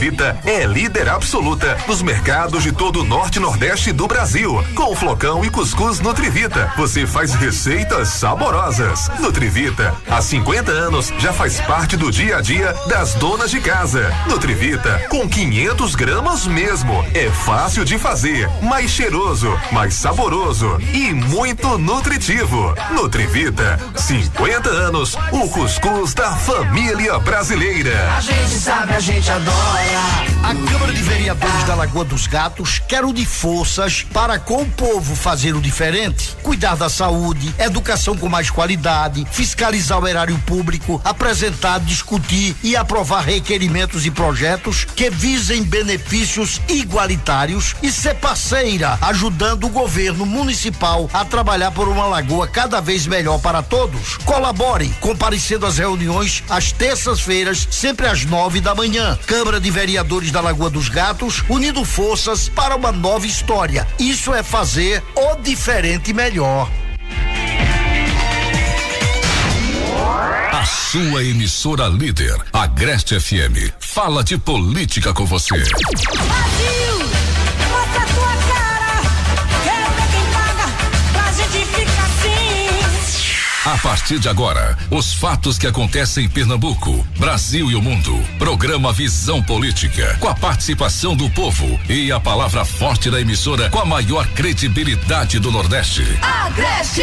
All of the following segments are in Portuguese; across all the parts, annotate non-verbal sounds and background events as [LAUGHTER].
Nutrivita é líder absoluta nos mercados de todo o norte e nordeste do Brasil. Com flocão e cuscuz Nutrivita, você faz receitas saborosas. Nutrivita, há 50 anos, já faz parte do dia a dia das donas de casa. Nutrivita, com 500 gramas mesmo. É fácil de fazer, mais cheiroso, mais saboroso e muito nutritivo. Nutrivita, 50 anos, o cuscuz da família brasileira. A gente sabe, a gente adora. A Câmara de Vereadores da Lagoa dos Gatos quer unir forças para com o povo fazer o diferente, cuidar da saúde, educação com mais qualidade, fiscalizar o erário público, apresentar, discutir e aprovar requerimentos e projetos que visem benefícios igualitários e ser parceira, ajudando o governo municipal a trabalhar por uma lagoa cada vez melhor para todos. Colabore comparecendo às reuniões às terças-feiras, sempre às nove da manhã. Câmara de Vereadores da Lagoa dos Gatos, unindo forças para uma nova história. Isso é fazer o diferente melhor. A sua emissora líder, Agreste FM, fala de política com você. Brasil, A partir de agora, os fatos que acontecem em Pernambuco, Brasil e o mundo. Programa Visão Política, com a participação do povo e a palavra forte da emissora com a maior credibilidade do Nordeste. Agreste.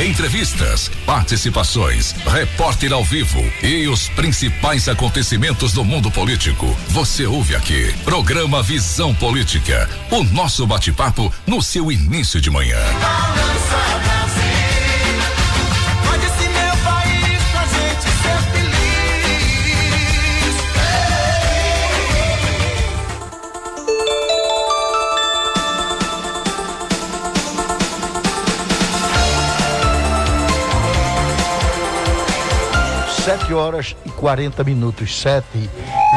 Entrevistas, participações, repórter ao vivo e os principais acontecimentos do mundo político. Você ouve aqui. Programa Visão Política. O nosso bate-papo no seu início de manhã. Pode 7 horas e 40 minutos. 7 e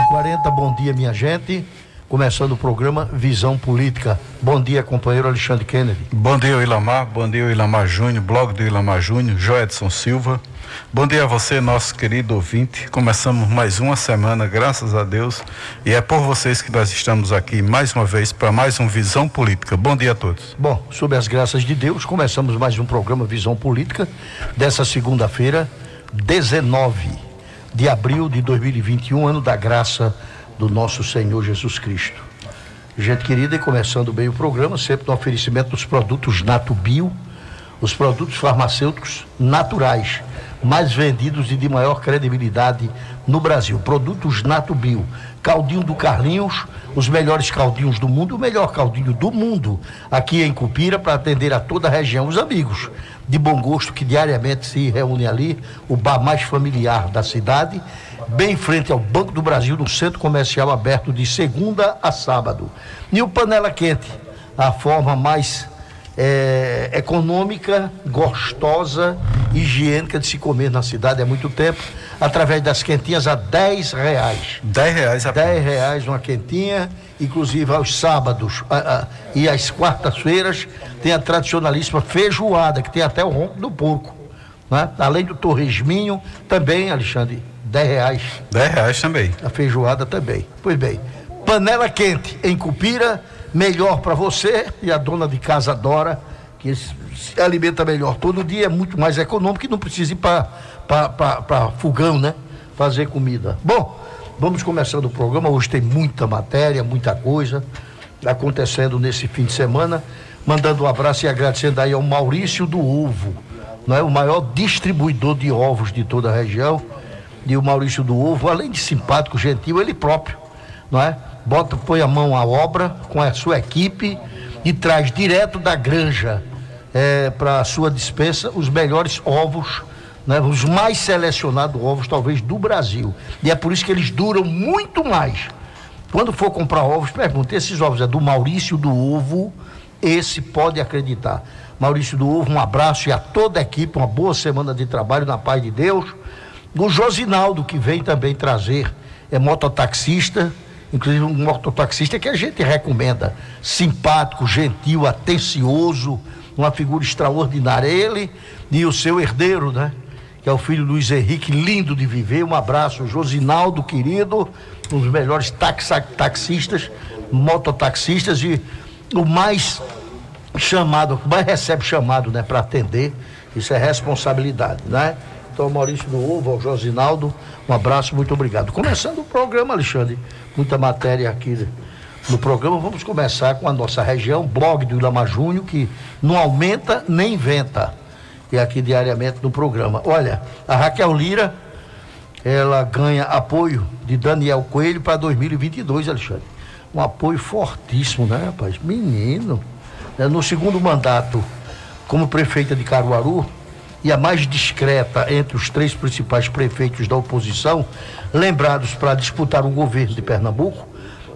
40. Bom dia, minha gente. Começando o programa Visão Política. Bom dia, companheiro Alexandre Kennedy. Bom dia, Ilamar. Bom dia, Ilamar Júnior, blog do Ilamar Júnior, Edson Silva. Bom dia a você, nosso querido ouvinte. Começamos mais uma semana, graças a Deus. E é por vocês que nós estamos aqui mais uma vez para mais um Visão Política. Bom dia a todos. Bom, sob as graças de Deus, começamos mais um programa Visão Política dessa segunda-feira, 19 de abril de 2021, ano da graça do nosso Senhor Jesus Cristo. Gente querida, e começando bem o programa, sempre no oferecimento dos produtos Nato Bio, os produtos farmacêuticos naturais, mais vendidos e de maior credibilidade no Brasil. Produtos Nato Bio, caldinho do Carlinhos, os melhores caldinhos do mundo, o melhor caldinho do mundo aqui em Cupira para atender a toda a região. Os amigos de bom gosto que diariamente se reúnem ali, o bar mais familiar da cidade, bem em frente ao Banco do Brasil, no centro comercial aberto de segunda a sábado. E o Panela Quente, a forma mais é, econômica, gostosa, higiênica de se comer na cidade há muito tempo, através das quentinhas a 10 reais. 10 reais apenas. 10 reais uma quentinha, inclusive aos sábados a- a- e às quartas-feiras tem a tradicionalíssima feijoada, que tem até o ronco do porco. Né? Além do torresminho, também, Alexandre, 10 reais 10 reais também. a feijoada também. Pois bem, panela quente em Cupira, melhor para você e a dona de casa adora, que se alimenta melhor todo dia, é muito mais econômico e não precisa ir para fogão, né? Fazer comida. Bom, vamos começando o programa. Hoje tem muita matéria, muita coisa acontecendo nesse fim de semana. Mandando um abraço e agradecendo aí ao Maurício do Ovo, não é? o maior distribuidor de ovos de toda a região e o Maurício do Ovo, além de simpático, gentil, ele próprio, não é? Bota, põe a mão à obra com a sua equipe e traz direto da granja para a sua dispensa os melhores ovos, né? os mais selecionados ovos, talvez, do Brasil. E é por isso que eles duram muito mais. Quando for comprar ovos, pergunte: esses ovos é do Maurício do Ovo? Esse pode acreditar. Maurício do Ovo, um abraço e a toda a equipe, uma boa semana de trabalho na paz de Deus. O Josinaldo, que vem também trazer, é mototaxista, inclusive um mototaxista que a gente recomenda. Simpático, gentil, atencioso, uma figura extraordinária. Ele e o seu herdeiro, né? que é o filho Luiz Henrique, lindo de viver. Um abraço, Josinaldo, querido, um dos melhores taxistas, mototaxistas e o mais chamado, o mais recebe chamado, né, para atender. Isso é responsabilidade, né? Então, Maurício do Ovo, ao Josinaldo, um abraço, muito obrigado. Começando o programa, Alexandre, muita matéria aqui no programa. Vamos começar com a nossa região, blog do Ilama Júnior, que não aumenta nem inventa. E aqui diariamente no programa. Olha, a Raquel Lira, ela ganha apoio de Daniel Coelho para 2022, Alexandre. Um apoio fortíssimo, né, rapaz? Menino. Né, No segundo mandato, como prefeita de Caruaru, e a mais discreta entre os três principais prefeitos da oposição, lembrados para disputar o governo de Pernambuco,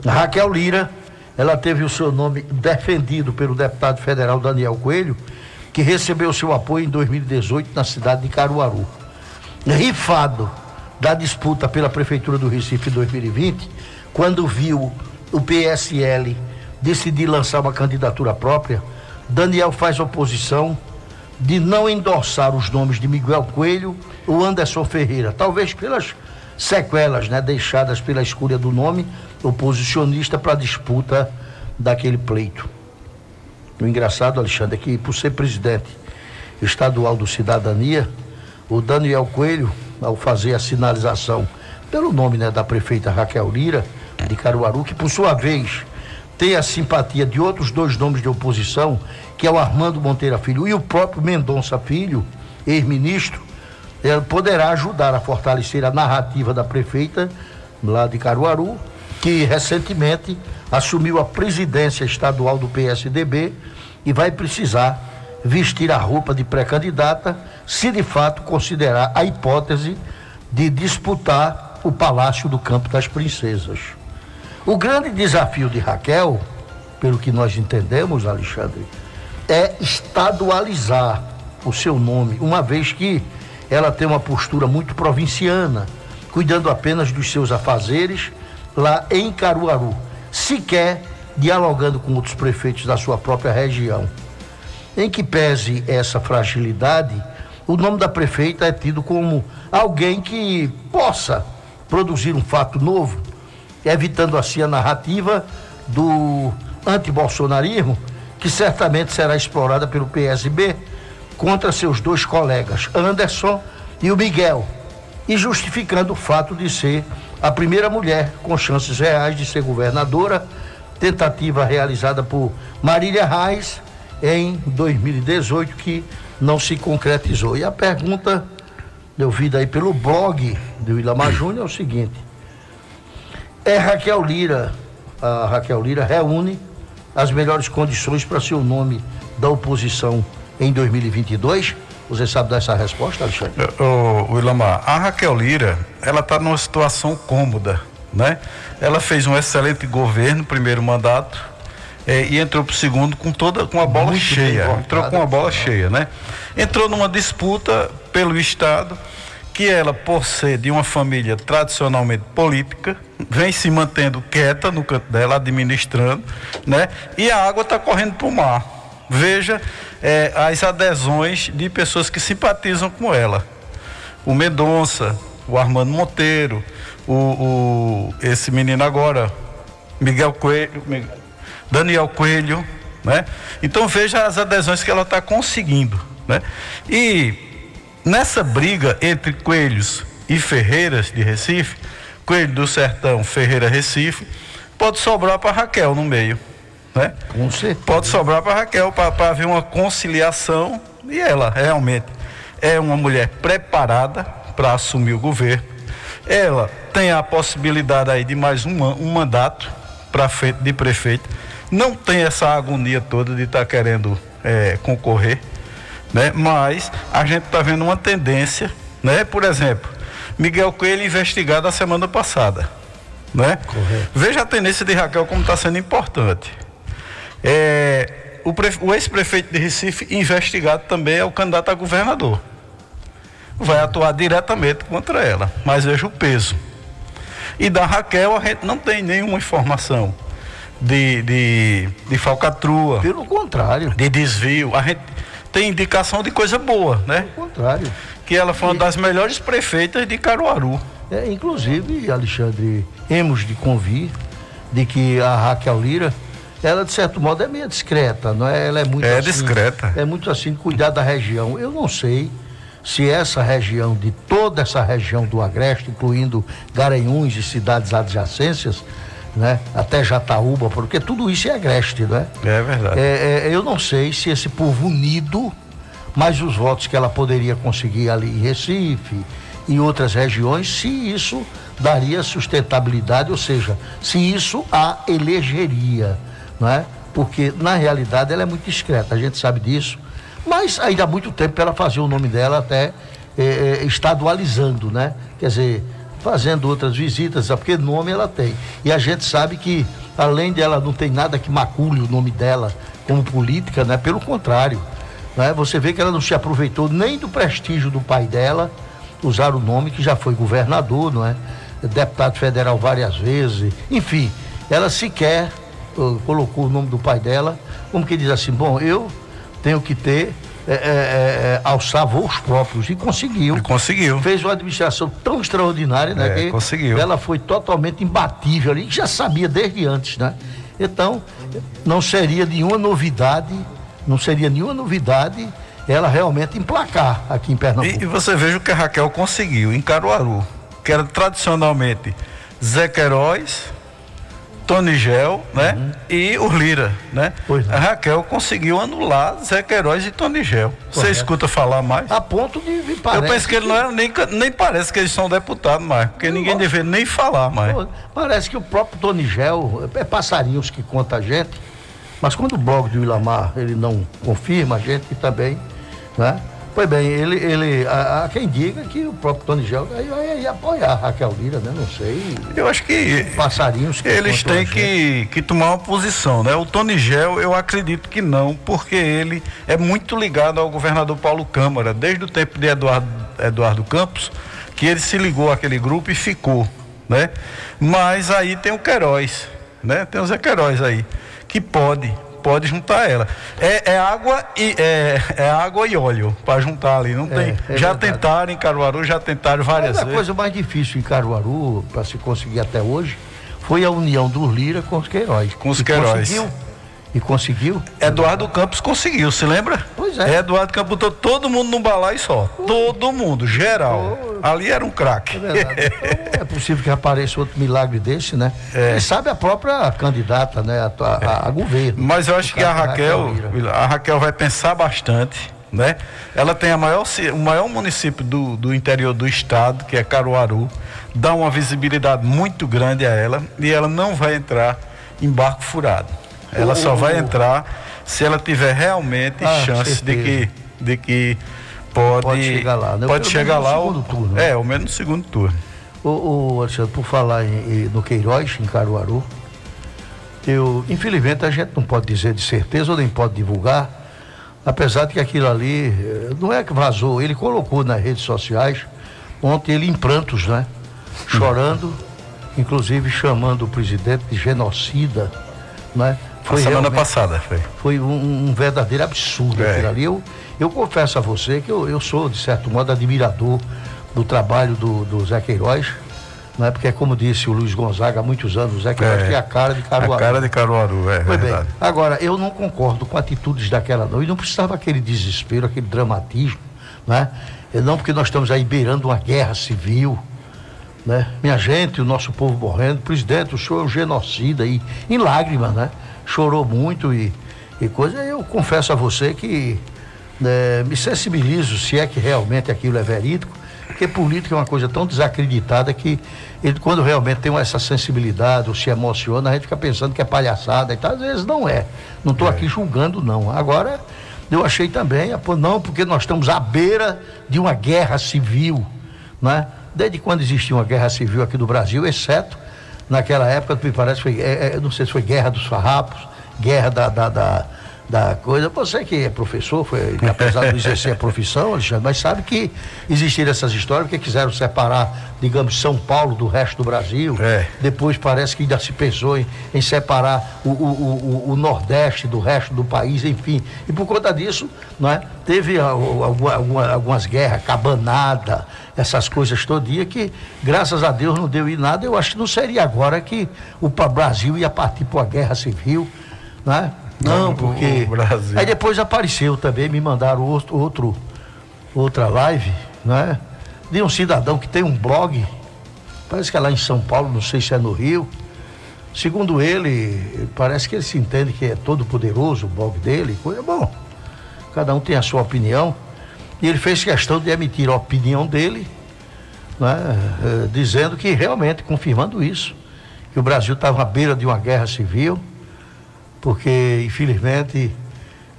Raquel Lira, ela teve o seu nome defendido pelo deputado federal Daniel Coelho, que recebeu seu apoio em 2018 na cidade de Caruaru. Rifado da disputa pela Prefeitura do Recife em 2020, quando viu o PSL decidir lançar uma candidatura própria, Daniel faz oposição de não endossar os nomes de Miguel Coelho ou Anderson Ferreira, talvez pelas sequelas né, deixadas pela escolha do nome oposicionista para a disputa daquele pleito. O engraçado, Alexandre, é que por ser presidente estadual do Cidadania, o Daniel Coelho, ao fazer a sinalização pelo nome né, da prefeita Raquel Lira, de Caruaru, que por sua vez tem a simpatia de outros dois nomes de oposição, que é o Armando Monteira Filho e o próprio Mendonça Filho, ex-ministro, ele poderá ajudar a fortalecer a narrativa da prefeita lá de Caruaru, que recentemente assumiu a presidência estadual do PSDB e vai precisar vestir a roupa de pré-candidata se de fato considerar a hipótese de disputar o Palácio do Campo das Princesas. O grande desafio de Raquel, pelo que nós entendemos, Alexandre, é estadualizar o seu nome, uma vez que ela tem uma postura muito provinciana, cuidando apenas dos seus afazeres lá em Caruaru, sequer dialogando com outros prefeitos da sua própria região. Em que pese essa fragilidade, o nome da prefeita é tido como alguém que possa produzir um fato novo, evitando assim a narrativa do antibolsonarismo, que certamente será explorada pelo PSB contra seus dois colegas, Anderson e o Miguel, e justificando o fato de ser a primeira mulher com chances reais de ser governadora, tentativa realizada por Marília Reis em 2018, que não se concretizou. E a pergunta, ouvida aí pelo blog do Ilamar Júnior, é o seguinte: é Raquel Lira, a Raquel Lira reúne as melhores condições para ser o nome da oposição em 2022? Você sabe dar essa resposta, Alexandre? Ô, ô, Ilamar, a Raquel Lira, ela está numa situação cômoda, né? Ela fez um excelente governo, primeiro mandato, eh, e entrou para o segundo com toda com a bola Muito cheia. Entrou com a bola cheia, né? Entrou numa disputa pelo Estado, que ela, por ser de uma família tradicionalmente política, vem se mantendo quieta no canto dela, administrando, né? E a água está correndo para o mar. Veja eh, as adesões de pessoas que simpatizam com ela o Mendonça, o Armando Monteiro, o, o- esse menino agora, Miguel Coelho, Daniel Coelho, né? Então veja as adesões que ela está conseguindo, né? E nessa briga entre Coelhos e Ferreiras de Recife, Coelho do Sertão, Ferreira Recife, pode sobrar para Raquel no meio, né? Com certeza. Pode sobrar para Raquel para haver uma conciliação e ela realmente é uma mulher preparada para assumir o governo. Ela tem a possibilidade aí de mais um, um mandato para frente de prefeito. Não tem essa agonia toda de estar querendo eh, concorrer, né? Mas a gente está vendo uma tendência, né? Por exemplo, Miguel Coelho investigado a semana passada, né? Correto. Veja a tendência de Raquel como está sendo importante. É, o, o ex-prefeito de Recife investigado também é o candidato a governador. Vai atuar diretamente contra ela, mas veja o peso. E da Raquel a gente não tem nenhuma informação de, de, de falcatrua, Pelo contrário, de desvio. A gente tem indicação de coisa boa, né? pelo contrário. Que ela foi uma das melhores prefeitas de Caruaru. É, inclusive, Alexandre, hemos de convir de que a Raquel Lira, ela de certo modo é meio discreta, não é? Ela é muito É assim, discreta. É muito assim, cuidar da região. Eu não sei se essa região, de toda essa região do Agreste, incluindo Garanhuns e cidades adjacências, né? Até Jataúba, porque tudo isso é Agreste, não é? É verdade. É, é, eu não sei se esse povo unido, mais os votos que ela poderia conseguir ali em Recife e outras regiões, se isso daria sustentabilidade, ou seja, se isso a elegeria, não é? Porque na realidade ela é muito discreta, a gente sabe disso, mas ainda há muito tempo para ela fazer o nome dela até eh, eh, estadualizando, né? Quer dizer, fazendo outras visitas, porque nome ela tem. E a gente sabe que, além dela não tem nada que macule o nome dela como política, né? Pelo contrário, né? Você vê que ela não se aproveitou nem do prestígio do pai dela, usar o nome que já foi governador, não é? Deputado federal várias vezes, enfim, ela sequer uh, colocou o nome do pai dela, como que diz assim, bom, eu tenho que ter, é, é, é, alçar voos próprios, e conseguiu E conseguiu. fez uma administração tão extraordinária, né? É, que conseguiu. Ela foi totalmente imbatível ali, já sabia desde antes, né? Então, não seria nenhuma novidade, não seria nenhuma novidade ela realmente emplacar aqui em Pernambuco. E, e você veja o que a Raquel conseguiu em Caruaru, que era tradicionalmente Zé Queiroz, Tony Gel, né? E o Lira, né? Uhum. É. A Raquel conseguiu anular Zé Queiroz e Tony Gel. Você escuta falar mais? A ponto de vir Eu penso que ele não era nem, nem parece que eles são deputados mais, porque ninguém Não. deveria nem falar mais. Parece que o próprio Tony Gel, é passarinhos que conta a gente, mas quando o blog do Ilamar ele não confirma, a gente também, né? Pois bem, ele, ele há, há quem diga que o próprio Tony Gel vai apoiar a Raquel Lira, né? Não sei, Eu acho que passarinhos que Eles têm que, que tomar uma posição, né? O Tony Gel, eu acredito que não, porque ele é muito ligado ao governador Paulo Câmara, desde o tempo de Eduardo, Eduardo Campos, que ele se ligou àquele grupo e ficou, né? Mas aí tem o Queiroz, né? Tem o Zé Queiroz aí, que pode, pode juntar ela. É, é água e é, é água e óleo para juntar ali, não tem. é já verdade. tentaram em Caruaru, já tentaram várias Mas a vezes. coisa mais difícil em Caruaru, para se conseguir até hoje, foi a união do Lira com os Queiroz. Com os Queiroz. Conseguiu. E conseguiu. Eduardo Campos conseguiu, se lembra? Pois é. Eduardo Campos botou todo mundo num balaio só. Todo mundo, geral. Ali era um craque. É verdade. Então, é possível que apareça outro milagre desse, né? É. Quem sabe a própria candidata, né? A, a- a governo. Mas eu acho que a caso, Raquel, Lira. a Raquel vai pensar bastante, né? Ela tem a maior, o maior município do, do interior do estado, que é Caruaru, dá uma visibilidade muito grande a ela e ela não vai entrar em barco furado. Ela só vai entrar se ela tiver realmente Ah, chance de certeza. que, de que pode, Pode chegar lá, né? Pode chegar lá. segundo turno, né? É, ao menos no segundo turno. Ô, ô, Alexandre, por falar em- no Queiroz, em Caruaru, eu, infelizmente, a gente não pode dizer de certeza ou nem pode divulgar, apesar de que aquilo ali, eh, não é que vazou, ele colocou nas redes sociais, ontem ele em prantos, né? Chorando, inclusive chamando o presidente de genocida, né? A semana passada foi. foi um, um verdadeiro absurdo É. aquilo ali. Eu, eu confesso a você que eu, eu sou, de certo modo, admirador do trabalho do, do Zé Queiroz, né? porque, como disse o Luiz Gonzaga há muitos anos, o Zé Queiroz É. tem a cara de Caruaru. A cara de Caruaru, é bem, verdade. agora, eu não concordo com atitudes daquela não, e não precisava aquele desespero, aquele dramatismo, né? Não porque nós estamos aí beirando uma guerra civil, né? Minha gente, o nosso povo morrendo, presidente, o senhor é um genocida aí, em lágrimas, né? Chorou muito e, e coisa. Eu confesso a você que né, me sensibilizo se é que realmente aquilo é verídico, porque política é uma coisa tão desacreditada que ele, quando realmente tem essa sensibilidade ou se emociona, a gente fica pensando que é palhaçada e tal. Às vezes não é. Não estou aqui julgando, não. Agora, eu achei também, não, porque nós estamos à beira de uma guerra civil, né? Desde quando existiu uma guerra civil aqui no Brasil, exceto naquela época, me parece, foi, é, é, não sei se foi Guerra dos Farrapos, Guerra da, da, da, da coisa. Você que é professor, foi, apesar de não exercer a profissão, Alexandre, mas sabe que existiram essas histórias porque quiseram separar, digamos, São Paulo do resto do Brasil. É. Depois parece que ainda se pensou em, em separar o, o, o, o Nordeste do resto do país, enfim. E por conta disso, não é? teve alguma- alguma- algumas guerras, cabanada, essas coisas todinha que, graças a Deus, não deu em nada. Eu acho que não seria agora que o Brasil ia partir para a guerra civil, não é? Não, porque. Aí depois apareceu também, me mandaram outro, outro- outra live, né? De um cidadão que tem um blog, parece que é lá em São Paulo, não sei se é no Rio. Segundo ele, parece que ele se entende que é todo poderoso o blog dele, coisa bom. Cada um tem a sua opinião. E ele fez questão de emitir a opinião dele, né? Dizendo que realmente, confirmando isso, que o Brasil estava à beira de uma guerra civil, porque infelizmente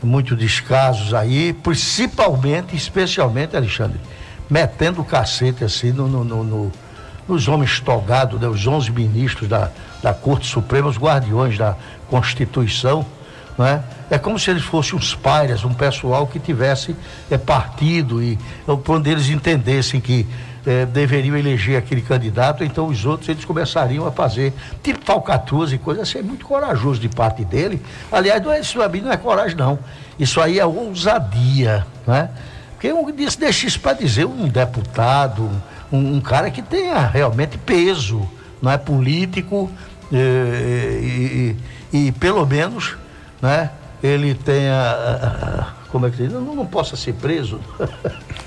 muitos descasos aí, principalmente, especialmente, Alexandre, metendo o cacete assim no, no- no- no- nos homens togados, né, os 11 ministros da, da Corte Suprema, os guardiões da Constituição, não é? É como se eles fossem uns párias, um pessoal que tivesse é, partido e quando eles entendessem que eh, deveriam eleger aquele candidato, então os outros eles começariam a fazer tipo falcatruas e coisas assim, é muito corajoso de parte dele. Aliás, não é, isso não é coragem, não. Isso aí é ousadia, né? Porque eu disse, deixa isso para dizer um deputado, um, um cara que tenha realmente peso, não é político eh, e, e- e pelo menos, né? Ele tenha, como é que diz? Não, não possa ser preso. [LAUGHS]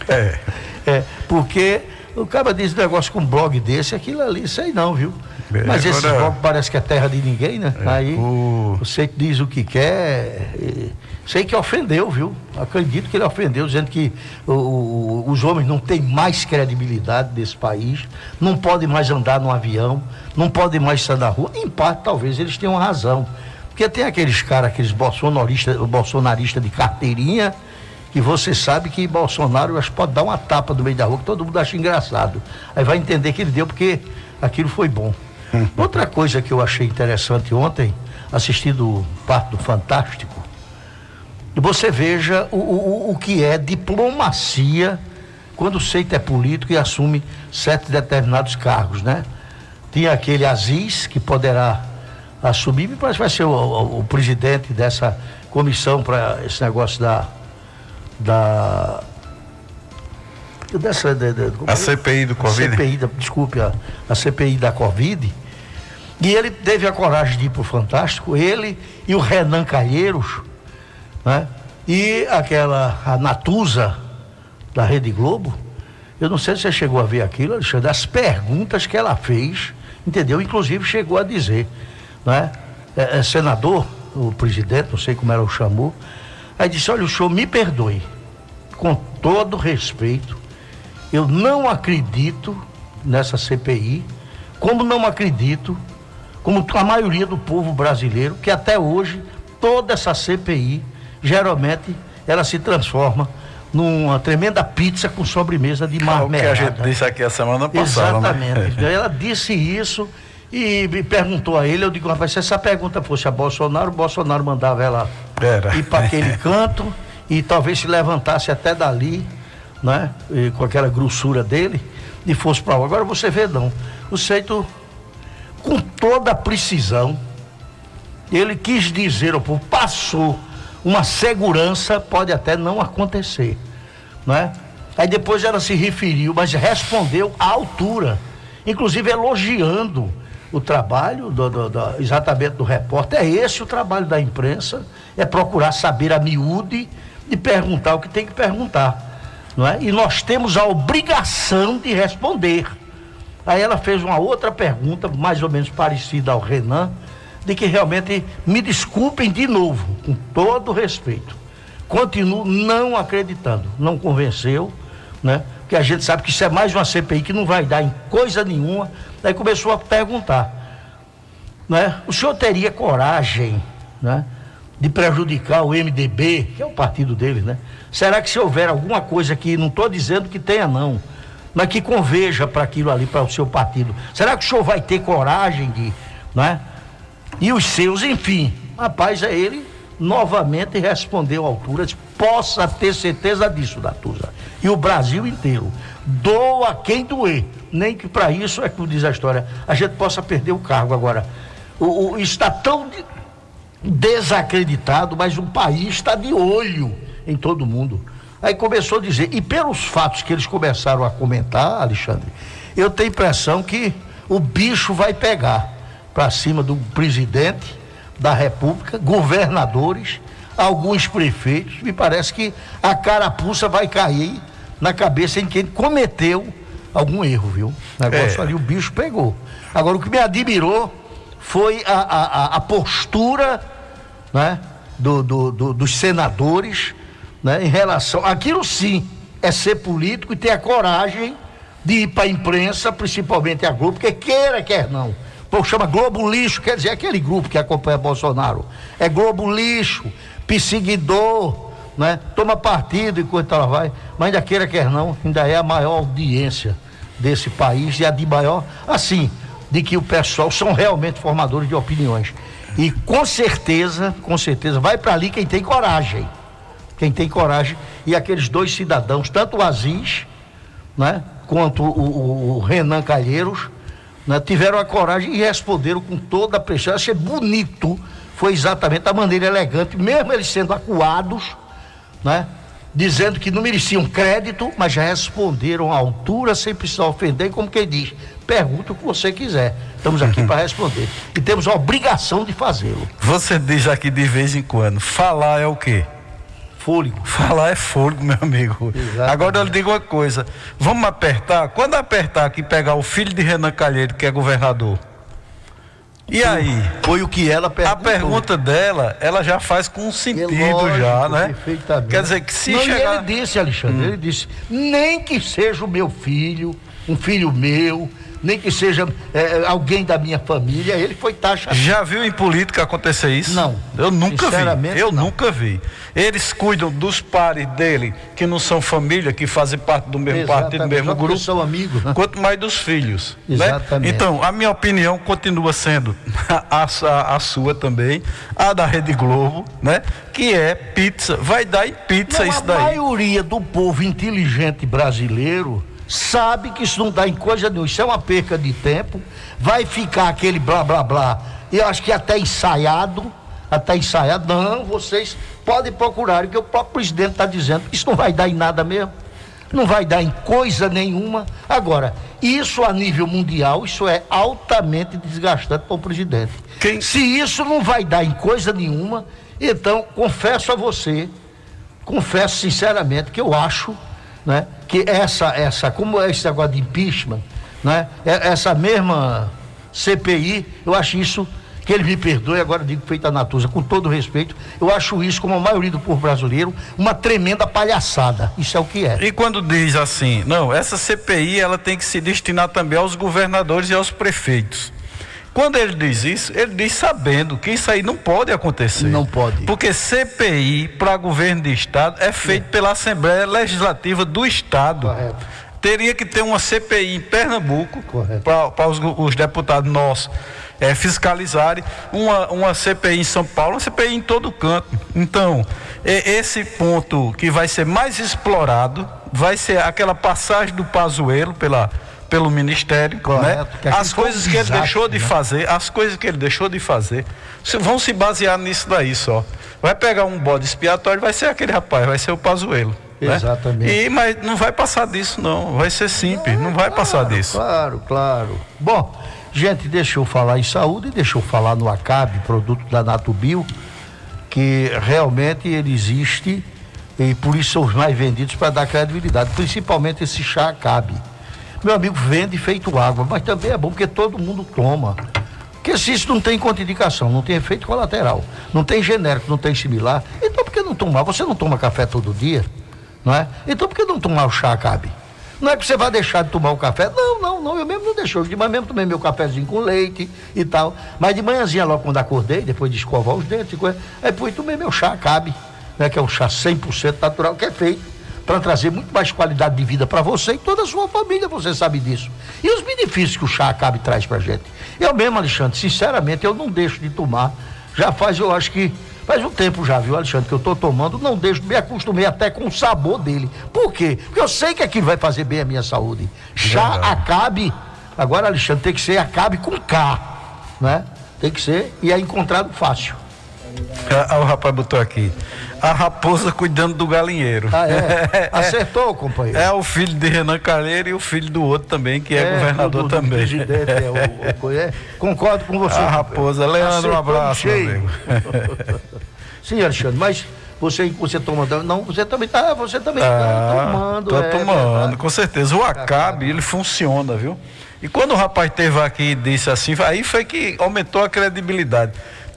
É. É, porque o cara diz um negócio com um blog desse, aquilo ali, sei não, viu? É, Mas esse agora- blog parece que é terra de ninguém, né? Aí o- você diz o que quer. sei que ofendeu, viu? Acredito que ele ofendeu, dizendo que o- os homens não têm mais credibilidade desse país, não podem mais andar no avião, não podem mais sair na rua. Em parte, talvez eles tenham razão. Porque tem aqueles caras, aqueles bolsonaristas bolsonarista de carteirinha, que você sabe que Bolsonaro acho pode dar uma tapa no meio da rua, que todo mundo acha engraçado. Aí vai entender que ele deu porque aquilo foi bom. [LAUGHS] Outra coisa que eu achei interessante ontem, assistindo parte do Fantástico, você veja o, o, o que é diplomacia quando o Seita é político e assume certos determinados cargos, né? Tinha aquele Aziz, que poderá assumir, me parece que vai ser o, o- o presidente dessa comissão para esse negócio da. Da dessa, de- de- A? CPI do Covid? A CPI, desculpe, a, a CPI da Covid. E ele teve a coragem de ir para o Fantástico, ele e o Renan Calheiros, né? E aquela, a Natuza, da Rede Globo, eu não sei se você chegou a ver aquilo, Alexandre, as perguntas que ela fez, entendeu? Inclusive chegou a dizer, né? É, é, senador, o presidente, não sei como ela o chamou, aí disse, olha, o senhor me perdoe, com todo respeito, eu não acredito nessa CPI, como não acredito, como a maioria do povo brasileiro, que até hoje toda essa CPI, geralmente, ela se transforma numa tremenda pizza com sobremesa de É o que marmelada. a gente disse aqui a semana passada, Exatamente. né? [LAUGHS] Ela disse isso e me perguntou a ele, eu digo, rapaz, se essa pergunta fosse a Bolsonaro, o Bolsonaro mandava ela Era. ir para aquele [LAUGHS] canto e talvez se levantasse até dali, né? E com aquela grossura dele e fosse para lá. Agora você vê não. O Seito, com toda a precisão, ele quis dizer ao povo, passou uma segurança, pode até não acontecer, não é? Aí depois ela se referiu, mas respondeu à altura, inclusive elogiando o trabalho do, do- do- exatamente do repórter. É esse o trabalho da imprensa, é procurar saber a miúde e perguntar o que tem que perguntar, não é? E nós temos a obrigação de responder. Aí ela fez uma outra pergunta, mais ou menos parecida ao Renan, de que realmente me desculpem de novo, com todo respeito. Continuo não acreditando, não convenceu, né? Porque a gente sabe que isso é mais uma CPI que não vai dar em coisa nenhuma. Aí começou a perguntar, né? O senhor teria coragem, né? De prejudicar o MDB, que é o partido dele, né? Será que se houver alguma coisa que, não estou dizendo que tenha não, mas que conveja para aquilo ali, para o seu partido, será que o senhor vai ter coragem de, né? E os seus, enfim, rapaz, é ele novamente respondeu à altura, possa ter certeza disso, Natuza. E o Brasil inteiro. Doa quem doer. Nem que para isso, é como diz a história, a gente possa perder o cargo agora. O, o- está tão desacreditado, mas o país está de olho em todo mundo. Aí começou a dizer, e pelos fatos que eles começaram a comentar, Alexandre, eu tenho impressão que o bicho vai pegar para cima do presidente da República, governadores, alguns prefeitos. Me parece que a carapuça vai cair na cabeça em quem cometeu algum erro, viu? O negócio É. ali, o bicho pegou. Agora, o que me admirou foi a, a- a postura né, do- do- do- dos senadores né, em relação. Aquilo sim é ser político e ter a coragem de ir para a imprensa, principalmente a Globo, porque queira, quer não. Povo chama Globo Lixo, quer dizer, aquele grupo que acompanha Bolsonaro. É Globo Lixo, perseguidor, né? Toma partido enquanto ela vai, mas ainda queira, quer não, ainda é a maior audiência desse país e a de maior, assim, de que o pessoal são realmente formadores de opiniões. E com certeza, com certeza, vai para ali quem tem coragem. Quem tem coragem. E aqueles dois cidadãos, tanto o Aziz, né, quanto o, o- Renan Calheiros, né, tiveram a coragem e responderam com toda a pressão. Achei bonito, foi exatamente a maneira elegante, mesmo eles sendo acuados, né? Dizendo que não mereciam crédito, mas já responderam à altura sem precisar ofender, como quem diz, pergunta o que você quiser. Estamos aqui [LAUGHS] para responder. E temos a obrigação de fazê-lo. Você diz aqui de vez em quando, falar é o quê? Fôlego. Falar é fogo, meu amigo. Exatamente. Agora eu lhe digo uma coisa. Vamos apertar? Quando apertar aqui pegar o filho de Renan Calheiro, que é governador. E aí? Foi o que ela A perguntou. pergunta dela, ela já faz com sentido É lógico, já, né? Perfeitamente. Quer dizer que se Não, chegar. ele disse, Alexandre, ele disse, nem que seja o meu filho, um filho meu, nem que seja eh, alguém da minha família, ele foi taxado. Já viu em política acontecer isso? Não. Eu nunca vi. Eu não. nunca vi. Eles cuidam dos pares dele, que não são família, que fazem parte do mesmo partido, do mesmo grupo. são amigos, né? Quanto mais dos filhos. né? Exatamente. Então, a minha opinião continua sendo [LAUGHS] a, a- a sua também, a da Rede Globo, né? Que é pizza. Vai dar em pizza Não, isso a daí. maioria do povo inteligente brasileiro sabe que isso não dá em coisa nenhuma, isso é uma perca de tempo, vai ficar aquele blá blá blá, eu acho que até ensaiado, até ensaiado, não, vocês podem procurar, que o próprio presidente está dizendo, isso não vai dar em nada mesmo, não vai dar em coisa nenhuma. Agora, isso a nível mundial, isso é altamente desgastante para o presidente. Quem- Se isso não vai dar em coisa nenhuma, então confesso a você, confesso sinceramente que eu acho, né, que essa essa como é esse negócio de impeachment, né, é- essa mesma CPI, eu acho isso que ele me perdoe agora digo feita a Natuza, com todo respeito, eu acho isso como a maioria do povo brasileiro uma tremenda palhaçada. Isso é o que é. E quando diz assim, não, essa CPI ela tem que se destinar também aos governadores e aos prefeitos. Quando ele diz isso, ele diz sabendo que isso aí não pode acontecer. Não pode. Porque CPI para governo de estado é feito pela Assembleia Legislativa do Estado. Correto. Teria que ter uma CPI em Pernambuco para os, os deputados nossos eh, fiscalizarem, uma, uma CPI em São Paulo, uma CPI em todo canto. Então, e- esse ponto que vai ser mais explorado vai ser aquela passagem do Pazuello pela, pelo Ministério, Correto, né? que aquilo As coisas que ele desastre, deixou de né? fazer, as coisas que ele deixou de fazer, vão se basear nisso daí só. Vai pegar um bode expiatório, vai ser aquele rapaz, vai ser o Pazuello. né? Exatamente. E, mas não vai passar disso, não. Vai ser simples, não vai passar disso. Claro, claro. Bom, gente, deixa eu falar em saúde, deixa eu falar no Acabe, produto da Natubio, que realmente ele existe e por isso são os mais vendidos para dar credibilidade, principalmente esse chá Acabe. Meu amigo vende feito água, mas também é bom porque todo mundo toma. Porque se isso não tem contraindicação, não tem efeito colateral, não tem genérico, não tem similar, então por que não tomar? Você não toma café todo dia, não é? Então por que não tomar o chá Acabe? Não é que você vai deixar de tomar o café. Não, não, não. Eu mesmo não deixou. De manhã mesmo tomei meu cafezinho com leite e tal. Mas de manhãzinha, logo quando acordei, depois de escovar os dentes e coisa, aí fui tomei meu chá Acabe, né? Que é um chá 100% natural, que é feito para trazer muito mais qualidade de vida para você e toda a sua família, você sabe disso. E os benefícios que o chá Acabe traz para gente. Eu mesmo, Alexandre, sinceramente, eu não deixo de tomar. Já faz, eu acho que Faz um tempo já, viu, Alexandre, que eu tô tomando, não deixo, me acostumei até com o sabor dele. Por quê? Porque eu sei que aquilo vai fazer bem à minha saúde. Chá. Acabe, agora, Alexandre, tem que ser Acabe com K, né? Tem que ser, e é encontrado fácil. Ah, o rapaz botou aqui. A raposa cuidando do galinheiro. Ah, [LAUGHS] é? Acertou, companheiro. É o filho de Renan Calheiro e o filho do outro também, que é, governador do- do também. é, o- o- [LAUGHS] é. Concordo com você. A raposa. Leandro, um abraço, meu amigo. [LAUGHS] Sim, Alexandre, mas você, você toma. Não, você também tá. Você também Ah, tá tomando. Tô é tomando, verdade. com certeza. O Acabe, ele funciona, viu? E quando o rapaz teve aqui e disse assim, aí foi que aumentou a credibilidade.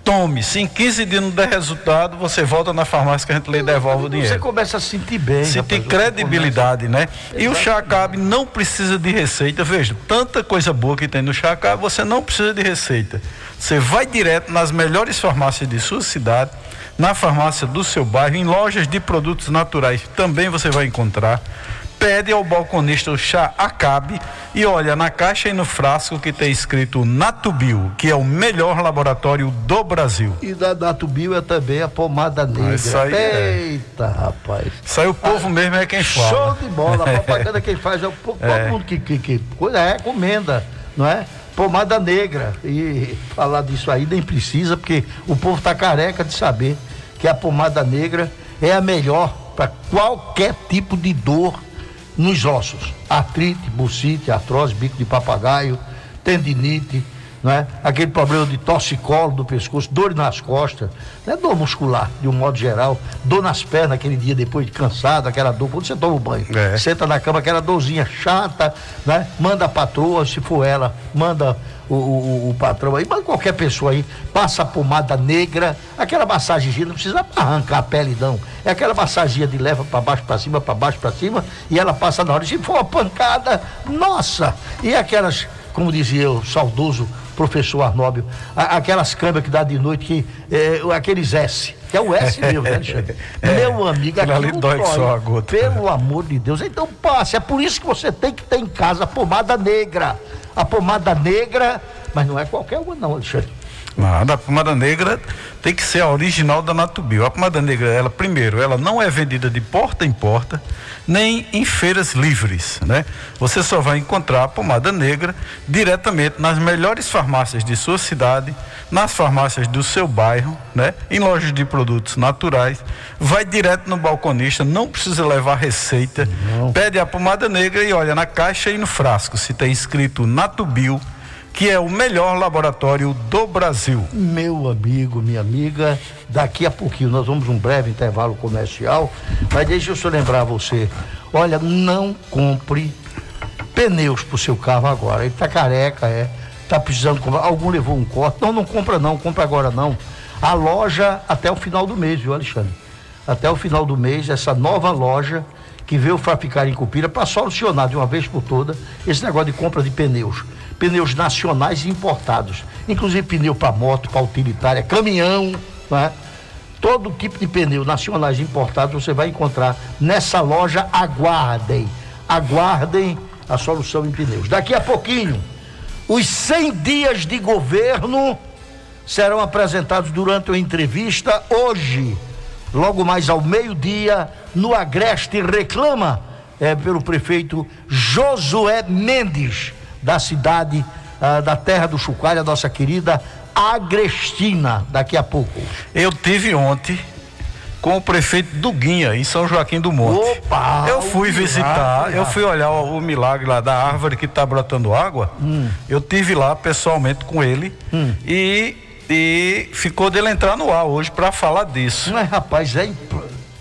Tome, se em 15 dias não der resultado, você volta na farmácia que a gente lhe devolve o Você dinheiro. começa a se sentir bem. Sentir rapaz, você credibilidade, né? E o Chacabe não precisa de receita. Veja, tanta coisa boa que tem no Chacabe, você não precisa de receita. Você vai direto nas melhores farmácias de sua cidade, na farmácia do seu bairro, em lojas de produtos naturais também você vai encontrar. Pede ao balconista o chá Acabe e olha na caixa e no frasco que tem escrito Natubio, que é o melhor laboratório do Brasil. E da Natubio é também a pomada negra. isso aí é. Eita, rapaz. Isso aí o povo mesmo é quem fala. Show de bola. A [LAUGHS] propaganda quem faz é o povo, todo mundo que, que, que coisa é, recomenda, não é? Pomada negra. E falar disso aí nem precisa, porque o povo tá careca de saber que a pomada negra é a melhor para qualquer tipo de dor nos ossos. Artrite, bursite, artrose, bico de papagaio, tendinite, é? Aquele problema de torcicolo do pescoço, dor nas costas, é dor muscular, de um modo geral, dor nas pernas aquele dia depois de cansado, aquela dor, quando você toma um banho, É. senta na cama, aquela dorzinha chata, né? Manda a patroa, se for ela, manda o, o- o patrão aí, manda qualquer pessoa aí, passa a pomada negra, aquela massagenzinha, não precisa arrancar a pele não, é aquela massaginha de leva para baixo, para cima, para baixo, para cima, e ela passa na hora, se for uma pancada, nossa, e aquelas, como dizia o saudoso professor Arnóbio, a- aquelas câmeras que dá de noite, que, é, aqueles S, que é o S mesmo, né, Alexandre? [LAUGHS] Meu amigo, aquilo ali dói só a gota. Pelo amor de Deus. Então passe. É por isso que você tem que ter em casa a pomada negra. A pomada negra, mas não é qualquer uma, não, Alexandre. Nada, a pomada negra tem que ser a original da Natubio. A pomada negra, ela primeiro, ela não é vendida de porta em porta, nem em feiras livres, né? Você só vai encontrar a pomada negra diretamente nas melhores farmácias de sua cidade, nas farmácias do seu bairro, né? Em lojas de produtos naturais. Vai direto no balconista, não precisa levar receita. Pede a pomada negra e olha na caixa e no frasco se tem escrito Natubio que é o melhor laboratório do Brasil. Meu amigo, minha amiga, daqui a pouquinho nós vamos um breve intervalo comercial, mas deixa eu só lembrar você. Olha, não compre pneus pro seu carro agora. Ele tá careca, é. Tá precisando comprar. Algum levou um corte. Não, não compra não, compra agora não. A loja até o final do mês, viu, Alexandre? Até o final do mês, essa nova loja que veio ficar em Cupira para solucionar de uma vez por toda esse negócio de compra de pneus. Pneus nacionais e importados. Inclusive pneu para moto, para utilitária, caminhão, né? Todo tipo de pneu nacionais e importados você vai encontrar nessa loja. Aguardem, aguardem a solução em pneus. Daqui a pouquinho, os 100 dias de governo serão apresentados durante uma entrevista hoje, logo mais ao meio-dia, no Agreste Reclama, é, pelo prefeito Josué Mendes, da cidade ah, da terra do Chucalha, nossa querida Agrestina, daqui a pouco. Eu tive ontem com o prefeito Duguinha, em São Joaquim do Monte. Opa, eu fui milagre, visitar, eu fui olhar o, o milagre lá da árvore que está brotando água. Hum. Eu tive lá pessoalmente com ele e, e ficou dele entrar no ar hoje para falar disso. Mas, rapaz, é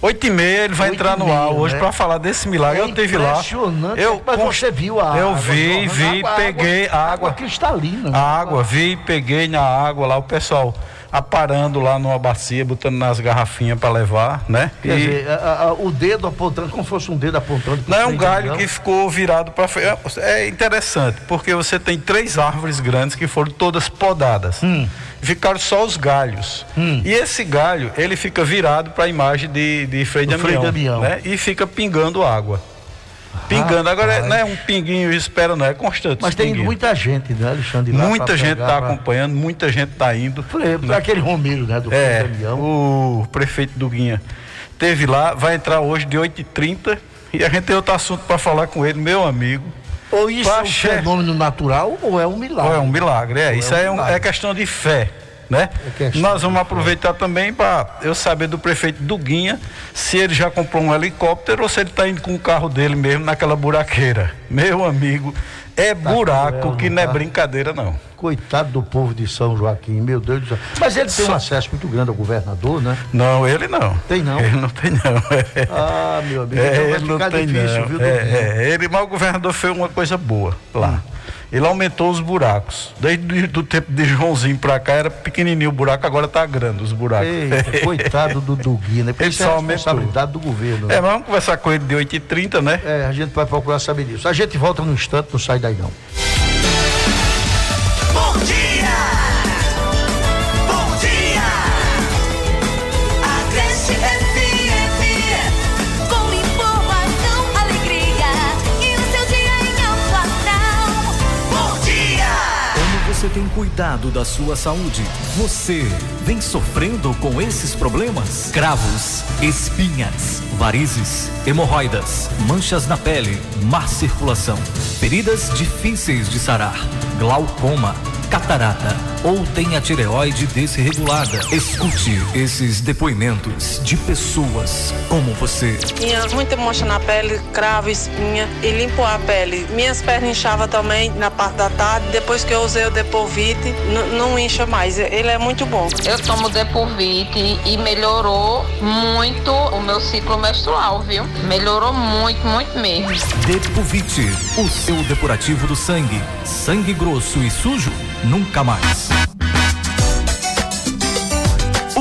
Oito e meia ele vai Oito entrar no meia, ar hoje né? para falar desse milagre. É eu tive lá. impressionante. Eu, Mas você viu a Eu água vi, jorrando? vi, Água- peguei água, água. água cristalina. né? A água, vi, peguei na água lá, o pessoal aparando lá numa bacia, botando nas garrafinhas para levar, né? Quer E- dizer, a- a- o dedo apontando, como se fosse um dedo apontando. Não é um galho não. que ficou virado para frente. É interessante, porque você tem três árvores grandes que foram todas podadas. Hum. Ficaram só os galhos. E esse galho, ele fica virado para a imagem de, de Frei Do Frei Damião. Damião. Né? E fica pingando água. Pingando. Agora Rapaz. não é um pinguinho e espera, não, é constante. Mas tem pinguinho. muita gente, né, Alexandre? lá Muita gente está pra- acompanhando, muita gente está indo. Por exemplo, aquele Romero, né, do É, o prefeito Duguinha teve lá, vai entrar hoje de 8h30 e a gente tem outro assunto para falar com ele, meu amigo. Ou isso é um fenômeno natural ou é um milagre? Ó, é um milagre, é. Ou Isso é um é, um- é questão de fé, né? É questão Nós vamos aproveitar também para eu saber do prefeito Duguinha se ele já comprou um helicóptero ou se ele está indo com o carro dele mesmo naquela buraqueira. Meu amigo, é buraco cruel, que não é tá? brincadeira, não. Coitado do povo de São Joaquim, meu Deus do céu. Mas ele tem um Só- acesso muito grande ao governador, né? Não, ele não. Tem não? Ele não tem não. É. Ah, meu amigo, É, então ele não tem difícil, não. viu? É, é, ele, mas o governador fez uma coisa boa lá. Ele aumentou os buracos. Desde o tempo de Joãozinho pra cá era pequenininho o buraco, agora tá grande os buracos. Eita, [LAUGHS] coitado do Duguinha, né? Porque Ele isso é a aumentou. responsabilidade do governo. né? É, mas vamos conversar com ele de 8h30, né? É, a gente vai procurar saber disso. A gente volta no instante, não sai daí não. Cuidado da sua saúde? Você vem sofrendo com esses problemas? Cravos, espinhas, varizes, hemorroidas, manchas na pele, má circulação, feridas difíceis de sarar, glaucoma, catarata ou tem a tireoide desregulada. Escute esses depoimentos de pessoas como você. Tinha muita mancha na pele, cravo, espinha e limpou a pele. Minhas pernas inchavam também na parte da tarde. Depois que eu usei o Depovite, não incha mais. Ele é muito bom. Eu tomo Depovite e melhorou muito o meu ciclo menstrual, viu? Melhorou muito, muito mesmo. Depovite, o seu depurativo do sangue. Sangue grosso e sujo? Nunca mais.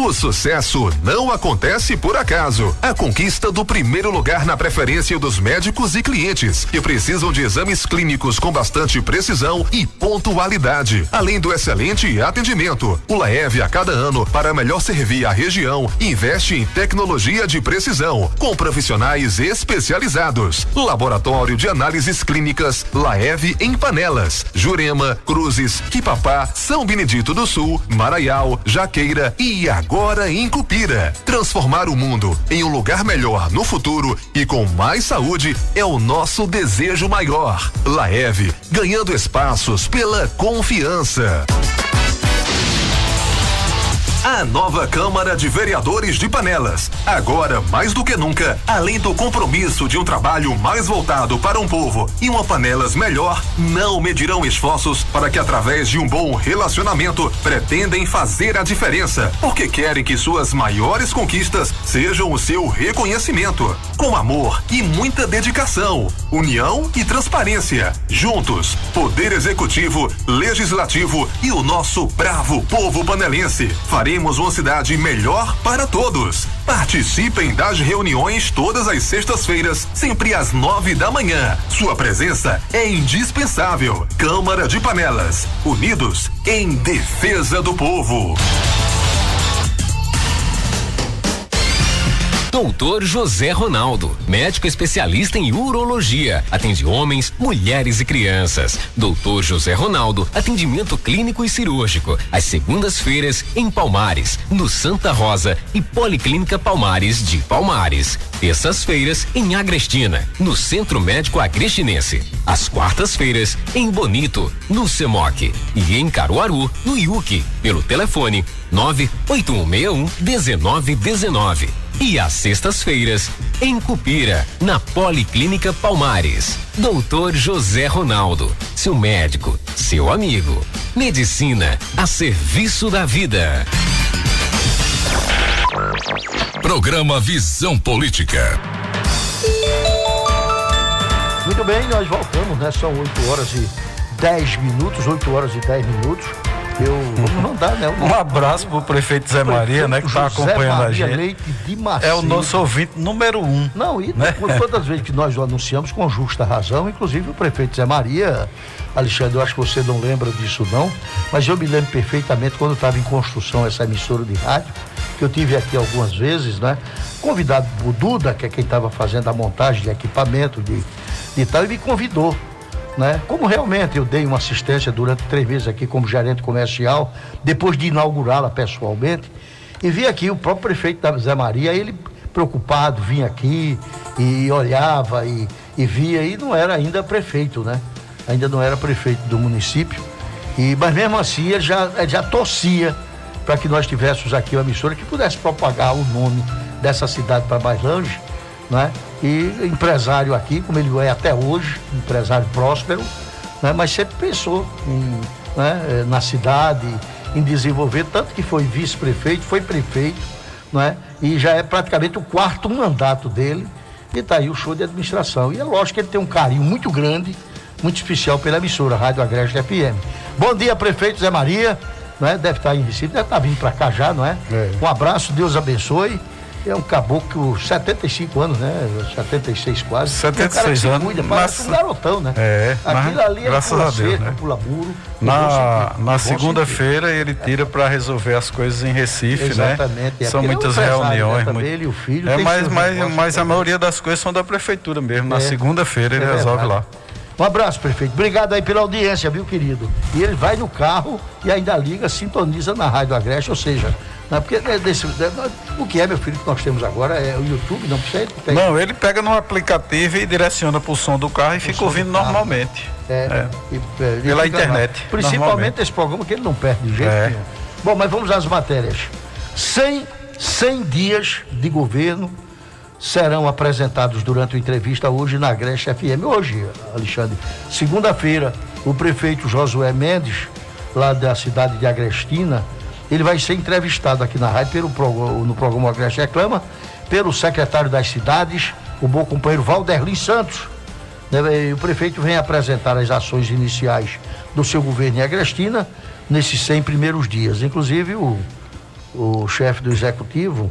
O sucesso não acontece por acaso. A conquista do primeiro lugar na preferência dos médicos e clientes que precisam de exames clínicos com bastante precisão e pontualidade, além do excelente atendimento. O Laev a cada ano, para melhor servir a região, investe em tecnologia de precisão, com profissionais especializados. Laboratório de análises clínicas Laev em Panelas, Jurema, Cruzes, Quipapá, São Benedito do Sul, Maraial, Jaqueira e agora em Cupira. Transformar o mundo em um lugar melhor no futuro e com mais saúde é o nosso desejo maior. Laev, ganhando espaços pela confiança. A nova Câmara de Vereadores de Panelas. Agora, mais do que nunca, além do compromisso de um trabalho mais voltado para um povo e uma Panelas melhor, não medirão esforços para que, através de um bom relacionamento, pretendem fazer a diferença, porque querem que suas maiores conquistas sejam o seu reconhecimento. Com amor e muita dedicação, união e transparência. Juntos, Poder Executivo, Legislativo e o nosso bravo povo panelense. Faremos uma cidade melhor para todos. Participem das reuniões todas as sextas-feiras, sempre às nove da manhã. Sua presença é indispensável. Câmara de Panelas, unidos em defesa do povo. Doutor José Ronaldo, médico especialista em urologia. Atende homens, mulheres e crianças. Doutor José Ronaldo, atendimento clínico e cirúrgico. Às segundas-feiras, em Palmares, no Santa Rosa e Policlínica Palmares de Palmares. Terças-feiras, em Agrestina, no Centro Médico Agrestinense. Às quartas-feiras, em Bonito, no Semoc. E em Caruaru, no IUC, pelo telefone 98161 1919. E às sextas-feiras, em Cupira, na Policlínica Palmares. Doutor José Ronaldo, seu médico, seu amigo. Medicina a serviço da vida. Programa Visão Política. Muito bem, nós voltamos, né? São 8 horas e 10 minutos, 8 horas e 10 minutos. Eu né? Um abraço pro prefeito Zé Maria, né, que tá José acompanhando a Maria gente. Leite de Macedo. É o nosso ouvinte número um. Não, e Né? todas as vezes que nós o anunciamos, com justa razão, inclusive o prefeito Zé Maria, Alexandre, eu acho que você não lembra disso não, mas eu me lembro perfeitamente quando estava em construção essa emissora de rádio, que eu tive aqui algumas vezes, né? Convidado o Duda, que é quem estava fazendo a montagem de equipamento, de e tal, e me convidou. Né? Como realmente eu dei uma assistência durante três meses aqui como gerente comercial, depois de inaugurá-la pessoalmente, e vi aqui o próprio prefeito da Zé Maria, ele preocupado, vinha aqui e olhava e, e via, e não era ainda prefeito, né? Ainda não era prefeito do município. E, mas mesmo assim ele já, ele já torcia para que nós tivéssemos aqui uma emissora que pudesse propagar o nome dessa cidade para mais longe, né? E empresário aqui, como ele é até hoje, empresário próspero, né? Mas sempre pensou em, né? na cidade, em desenvolver, tanto que foi vice-prefeito, foi prefeito, né? E já é praticamente o quarto mandato dele e está aí o show de administração. E é lógico que ele tem um carinho muito grande, muito especial pela emissora Rádio Agreste FM. Bom dia, prefeito Zé Maria, né? Deve estar em Recife, deve estar vindo para cá já, não é? É. Um abraço, Deus abençoe. É um caboclo, 75 anos, né? 76 quase. 76 um anos, Cuida, mas- um garotão, né? É, Aquilo mas ali é graças pula a Deus, cerca, né? pula muro. Na, na segunda-feira ele tira para resolver as coisas em Recife, Exatamente, é né? São porque ele é muitas né? reuniões. Também muito- ele e o filho É, mas, mas, mas a também. maioria das coisas são da prefeitura mesmo. Na É. segunda-feira ele É resolve lá. Um abraço, prefeito. Obrigado aí pela audiência, viu, querido? E ele vai no carro e ainda liga, sintoniza na Rádio Agreste, ou seja, é porque é desse- é- o que é, meu filho, que nós temos agora é o YouTube, não precisa. Tem, Não, ele pega no aplicativo e direciona pro som do carro e fica som do ouvindo normalmente. É, e, é, ele Pela fica internet. Principalmente esse programa que ele não perde de jeito É. nenhum. Bom, mas vamos às matérias. 100, 100 dias de governo serão apresentados durante a entrevista hoje na Agreste FM. Hoje, Alexandre, segunda-feira, o prefeito Josué Mendes, lá da cidade de Agrestina, ele vai ser entrevistado aqui na rádio pelo no programa Agreste Reclama, pelo secretário das cidades, o bom companheiro Valderlin Santos. Né, e O prefeito vem apresentar as ações iniciais do seu governo em Agrestina nesses 100 primeiros dias. Inclusive, o, o chefe do executivo,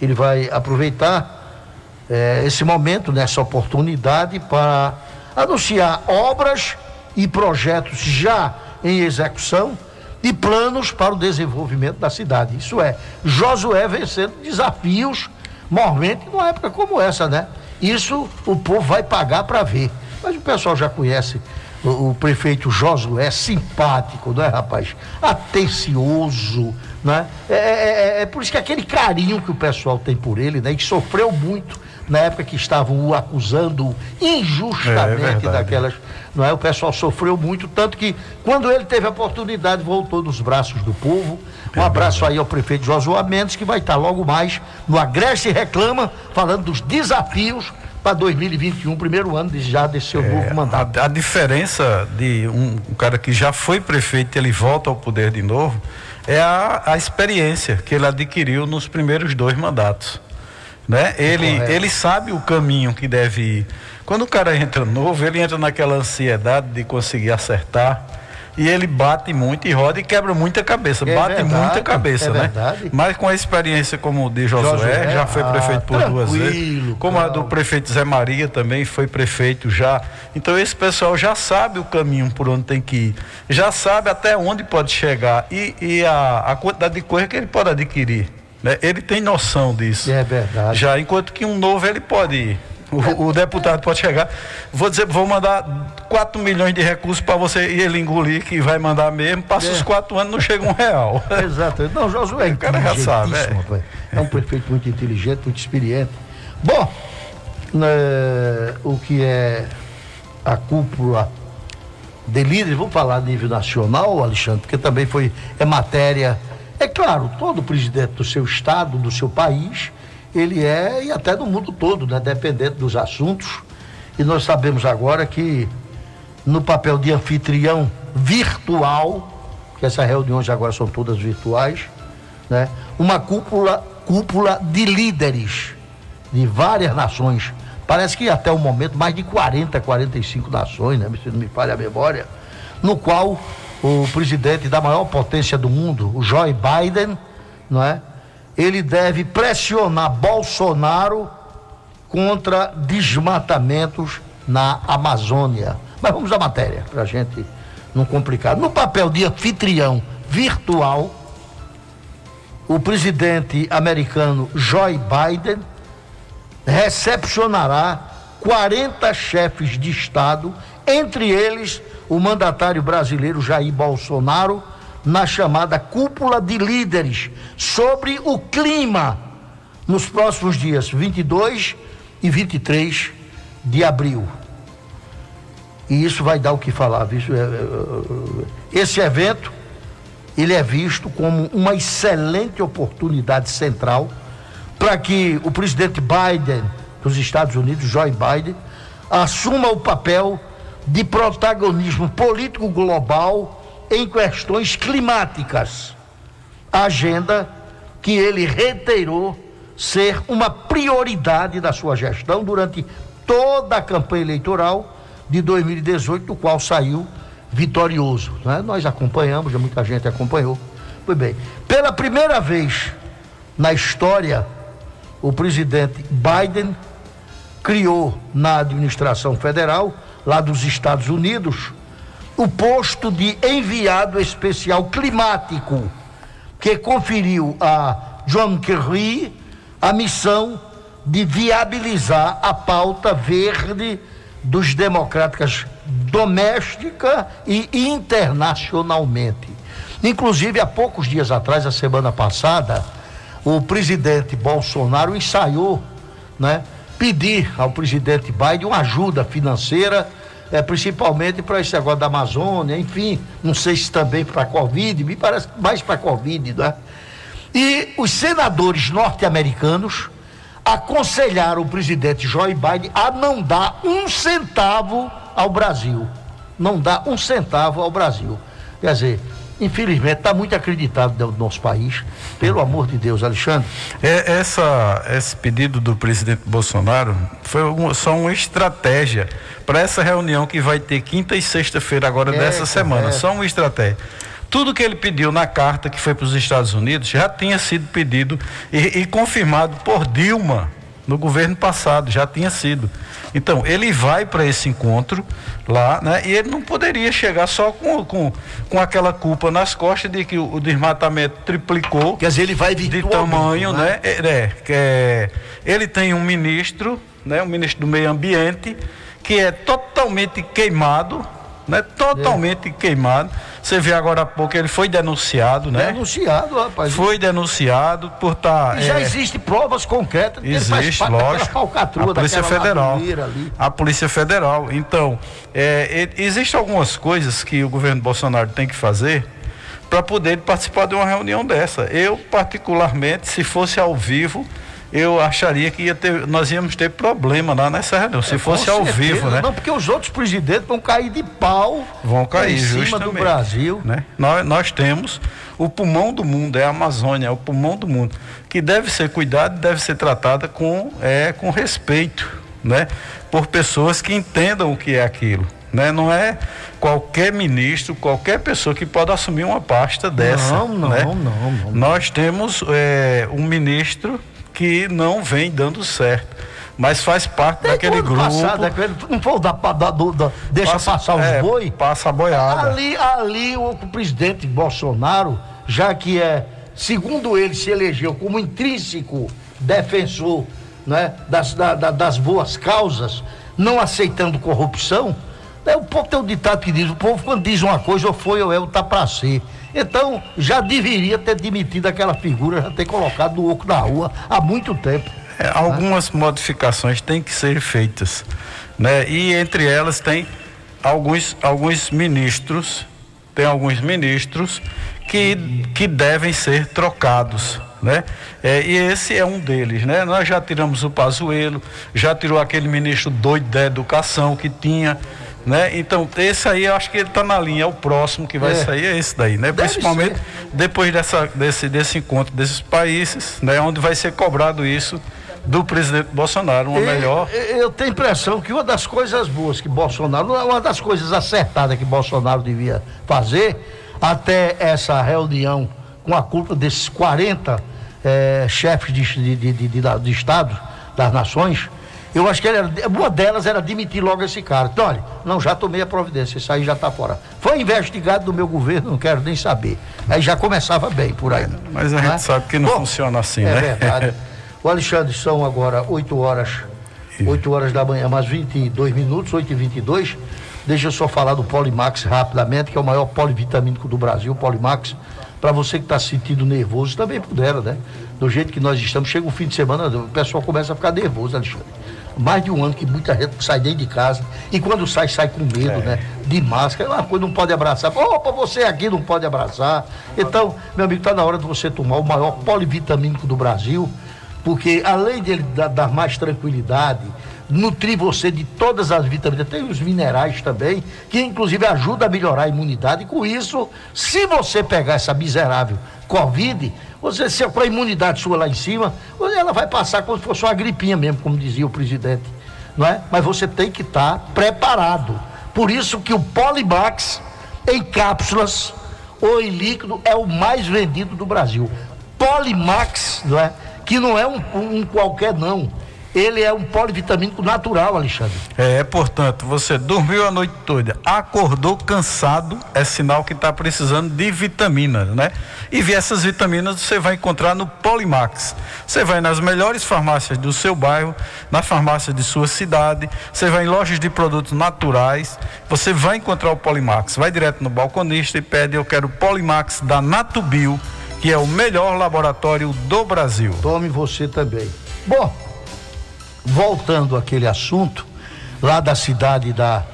ele vai aproveitar eh, esse momento, nessa oportunidade, para anunciar obras e projetos já em execução e planos para o desenvolvimento da cidade. Isso é, Josué vencendo desafios, mormente numa época como essa, né? Isso o povo vai pagar para ver. Mas o pessoal já conhece o, o prefeito Josué, simpático, não é, rapaz? Atencioso, né? É, é- é- é por isso que aquele carinho que o pessoal tem por ele, né? E que sofreu muito na época que estavam o acusando É, é injustamente verdade. daquelas, não é? O pessoal sofreu muito, tanto que quando ele teve a oportunidade, voltou nos braços do povo. Um abraço aí ao prefeito Josué Mendes, que vai estar logo mais no Agreste Reclama, falando dos desafios para 2021, primeiro ano de, já desse seu novo mandato. A, a diferença de um, um cara que já foi prefeito e ele volta ao poder de novo é a, a experiência que ele adquiriu nos primeiros dois mandatos. Né? Ele, Correto. ele sabe o caminho que deve ir. Quando o cara entra novo, ele entra naquela ansiedade de conseguir acertar. E ele bate muito e roda e quebra muita cabeça. É bate verdade, muita cabeça, é né? verdade. Mas com a experiência como o de Josué, Josué, já foi ah, prefeito por duas vezes. Como a do calma. prefeito Zé Maria também foi prefeito já. Então esse pessoal já sabe o caminho por onde tem que ir, já sabe até onde pode chegar e, e a, a quantidade de coisa que ele pode adquirir. né? Ele tem noção disso. É verdade. Já enquanto que um novo ele pode ir. O, o deputado pode chegar, vou dizer, vou mandar 4 milhões de recursos para você e ele engolir que vai mandar mesmo, passa É. os quatro anos não chega um real. Exato. Não, Josué é O cara já sabe, inteligentíssimo, rapaz. É um prefeito muito inteligente, muito experiente. Bom, né, o que é a cúpula de líderes, vamos falar a nível nacional, Alexandre, porque também foi, é matéria. É claro, todo presidente do seu estado, do seu país, ele é, e até do mundo todo, né? Dependendo dos assuntos. E nós sabemos agora que no papel de anfitrião virtual, que essas reuniões agora são todas virtuais, né? Uma cúpula, cúpula de líderes de várias nações. Parece que até o momento mais de 40, 45 nações, né? Se não me falha a memória, no qual o presidente da maior potência do mundo, o Joe Biden, não é? Ele deve pressionar Bolsonaro contra desmatamentos na Amazônia. Mas vamos à matéria, para a gente não complicar. No papel de anfitrião virtual, o presidente americano Joe Biden recepcionará 40 chefes de Estado, entre eles o mandatário brasileiro Jair Bolsonaro, na chamada cúpula de líderes sobre o clima nos próximos dias 22 e 23 de abril. E isso vai dar o que falar. É, é, é, Esse evento ele é visto como uma excelente oportunidade central para que o presidente Biden dos Estados Unidos, Joe Biden, assuma o papel de protagonismo político global em questões climáticas. Agenda que ele reiterou ser uma prioridade da sua gestão durante toda a campanha eleitoral de 2018, do qual saiu vitorioso. Né? Nós acompanhamos, já muita gente acompanhou. Pois bem, pela primeira vez na história, o presidente Biden criou na administração federal, lá dos Estados Unidos, o posto de enviado especial climático, que conferiu a John Kerry a missão de viabilizar a pauta verde dos democráticas doméstica e internacionalmente. Inclusive, há poucos dias atrás, a semana passada, o presidente Bolsonaro ensaiou, né, pedir ao presidente Biden uma ajuda financeira, é, principalmente para esse negócio da Amazônia, enfim, não sei se também para a Covid, me parece mais para a Covid, né? E os senadores norte-americanos aconselharam o presidente Joe Biden a não dar um centavo ao Brasil. Não dá um centavo ao Brasil. Quer dizer, infelizmente, está muito acreditado do nosso país. Pelo amor de Deus, Alexandre. É, essa, esse pedido do presidente Bolsonaro foi um, só uma estratégia para essa reunião que vai ter quinta e sexta-feira agora É, dessa semana. é. Só uma estratégia. Tudo que ele pediu na carta que foi para os Estados Unidos já tinha sido pedido e, e confirmado por Dilma no governo passado, já tinha sido. Então, ele vai para esse encontro lá, né? E ele não poderia chegar só com, com, com aquela culpa nas costas de que o, desmatamento triplicou. Quer dizer, ele vai de tamanho, né? né? É, é, é- ele tem um ministro, né? Um ministro do meio ambiente, que é totalmente queimado, né? Totalmente queimado. Você vê agora há pouco, ele foi denunciado, né? Denunciado, rapaz. Foi denunciado por estar. E já existem provas concretas Existe, lógico. A Polícia Federal. A Polícia Federal. Então, é, existem algumas coisas que o governo Bolsonaro tem que fazer para poder participar de uma reunião dessa. Eu, particularmente, se fosse ao vivo, eu acharia que ia ter, nós íamos ter problema lá nessa reunião. Se É, fosse ao certeza, vivo, né? Não, porque os outros presidentes vão cair de pau Vão cair em cima do Brasil. né? Nós, nós temos o pulmão do mundo, é a Amazônia, é o pulmão do mundo, que deve ser cuidado, deve ser tratada com, é, com respeito, né? Por pessoas que entendam o que é aquilo, né? Não é qualquer ministro, qualquer pessoa que pode assumir uma pasta dessa, Não, não, né? não, não. Nós temos é, um ministro que não vem dando certo, mas faz parte Desde daquele grupo. passado, aquele- não foi o da, da- da- deixa Passa- passar os é, boi? Passa a boiada. Ali, ali o, o presidente Bolsonaro, já que é, segundo ele, se elegeu como intrínseco defensor né, das, da- da- das boas causas, não aceitando corrupção, né, o povo tem um ditado que diz, o povo quando diz uma coisa, ou foi ou é, ou tá para ser. Então, já deveria ter demitido aquela figura, já ter colocado no oco da rua há muito tempo. É, algumas modificações têm que ser feitas, né? E entre elas tem alguns, alguns ministros, tem alguns ministros que, que devem ser trocados, né? É, e esse é um deles, né? Nós já tiramos o Pazuello, já tirou aquele ministro doido da educação que tinha, né? Então, esse aí eu acho que ele está na linha, o próximo que vai É. sair, é esse daí, né? Deve Principalmente ser. depois dessa, desse, desse encontro desses países, né? Onde vai ser cobrado isso do presidente Bolsonaro, uma E- melhor. Eu tenho a impressão que uma das coisas boas que Bolsonaro, uma das coisas acertadas que Bolsonaro devia fazer até essa reunião com a culpa desses 40 eh, chefes de, de, de, de, de Estado, das nações, eu acho que era- uma delas era demitir logo esse cara. Então, olha, não, já tomei a providência, isso aí já está fora. Foi investigado no meu governo, não quero nem saber. Aí já começava bem por aí. Mas a né? gente sabe que não Bom, funciona assim, é né? verdade. [LAUGHS] O Alexandre, são agora 8 horas 8 horas da manhã, mais 22 minutos, 8 e 22 Deixa eu só falar do Polimax rapidamente, que é o maior polivitamínico do Brasil, Polimax. Para você que está se sentindo nervoso, também pudera, né? Do jeito que nós estamos, chega o fim de semana, o pessoal começa a ficar nervoso, Alexandre. Mais de um ano que muita gente sai dentro de casa e quando sai, sai com medo, É. né? De máscara, uma coisa não pode abraçar. Opa, você aqui não pode abraçar. Então, meu amigo, está na hora de você tomar o maior polivitamínico do Brasil, porque além dele dar, dar mais tranquilidade, nutrir você de todas as vitaminas, tem os minerais também, que inclusive ajuda a melhorar a imunidade. E com isso, se você pegar essa miserável Covid, você se com a imunidade sua lá em cima, ela vai passar como se fosse uma gripinha mesmo, como dizia o presidente. Não é? Mas você tem que estar preparado. Por isso que o Polimax em cápsulas ou em líquido é o mais vendido do Brasil. Polimax, não é? Que não é um, um qualquer não. Ele é um polivitamínico natural, Alexandre. É, portanto, você dormiu a noite toda, acordou cansado, é sinal que está precisando de vitaminas, né? E essas vitaminas você vai encontrar no Polimax. Você vai nas melhores farmácias do seu bairro, na farmácia de sua cidade, você vai em lojas de produtos naturais, você vai encontrar o Polimax. Vai direto no balconista e pede: Eu quero o Polimax da Natubio, que é o melhor laboratório do Brasil. Tome você também. Bom, voltando àquele assunto, lá da cidade da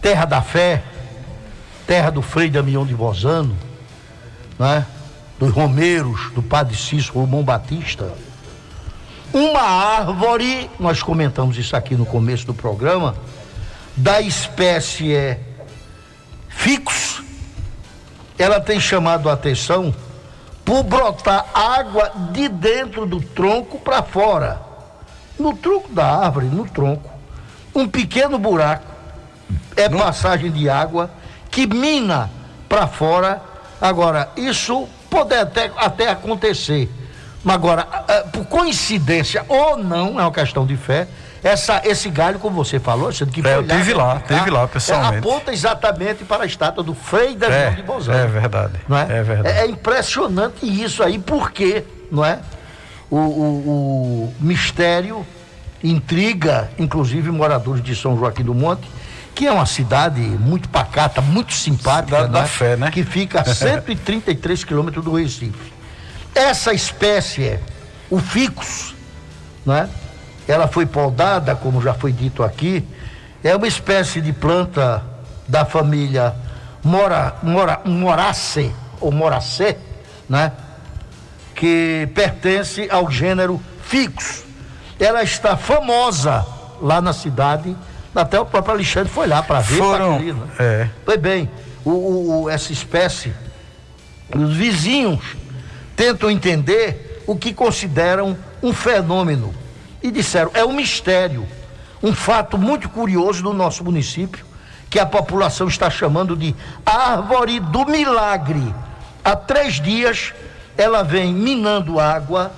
Terra da Fé, terra do Frei Damião de Bozano, né? dos Romeiros, do Padre Cícero Romão Batista, uma árvore, nós comentamos isso aqui no começo do programa, da espécie é ficus, ela tem chamado a atenção por brotar água de dentro do tronco para fora. No tronco da árvore, no tronco, um pequeno buraco é passagem de água que mina para fora. Agora, isso pode até, até acontecer. Mas agora, por coincidência ou não, é uma questão de fé, essa, esse galho, como você falou, Alexandre, que É, eu tive lá, verificar, tive lá, pessoalmente. é, aponta exatamente para a estátua do Frei Damião É, de Bozano. é verdade. Não é? É verdade. É, é impressionante isso aí, porque, não é? O, o- o mistério intriga, inclusive, moradores de São Joaquim do Monte, que é uma cidade muito pacata, muito simpática, Cidade não da fé, né? Que fica a 133 [LAUGHS] quilômetros do Recife. Essa espécie, o ficus, né? Ela foi podada, como já foi dito aqui, é uma espécie de planta da família Mora, Mora, Moraceae, ou Moracé, né? Que pertence ao gênero Ficus. Ela está famosa lá na cidade, até o próprio Alexandre foi lá para ver. Foram, né? é, Foi bem, o, o- o- essa espécie, os vizinhos tentam entender o que consideram um fenômeno. E disseram, é um mistério, um fato muito curioso do nosso município, que a população está chamando de árvore do milagre. Há três dias ela vem minando água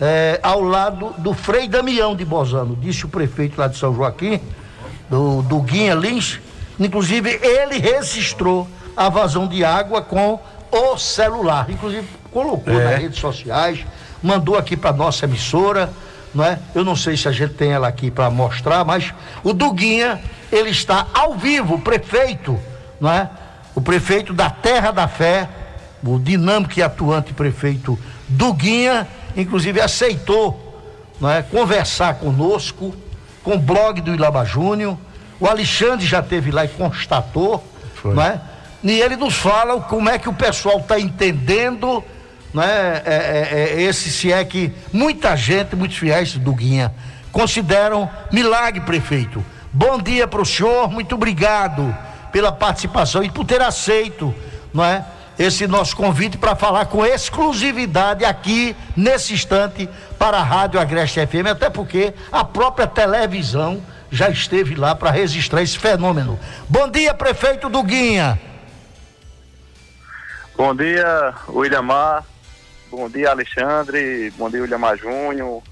eh, ao lado do Frei Damião de Bozano, disse o prefeito lá de São Joaquim, do, do Guinha Lins. Inclusive, ele registrou a vazão de água com o celular. Inclusive, colocou É. nas redes sociais, mandou aqui para nossa emissora. Não é? Eu não sei se a gente tem ela aqui para mostrar, mas o Duguinha, ele está ao vivo, prefeito, não é? O prefeito da Terra da Fé, o dinâmico e atuante prefeito Duguinha, inclusive aceitou não é, conversar conosco, com o blog do Ilaba Júnior. O Alexandre já teve lá e constatou, não é? E ele nos fala como é que o pessoal está entendendo, não é, é, é, é, esse se é que muita gente, muitos fiéis do Guinha, consideram milagre, prefeito. Bom dia para o senhor, muito obrigado pela participação e por ter aceito, não é? Esse nosso convite para falar com exclusividade aqui, nesse instante, para a Rádio Agreste FM, até porque a própria televisão já esteve lá para registrar esse fenômeno. Bom dia, prefeito Duguinha. Bom dia, Williamar. Bom dia, Alexandre. Bom dia, Williamar Júnior.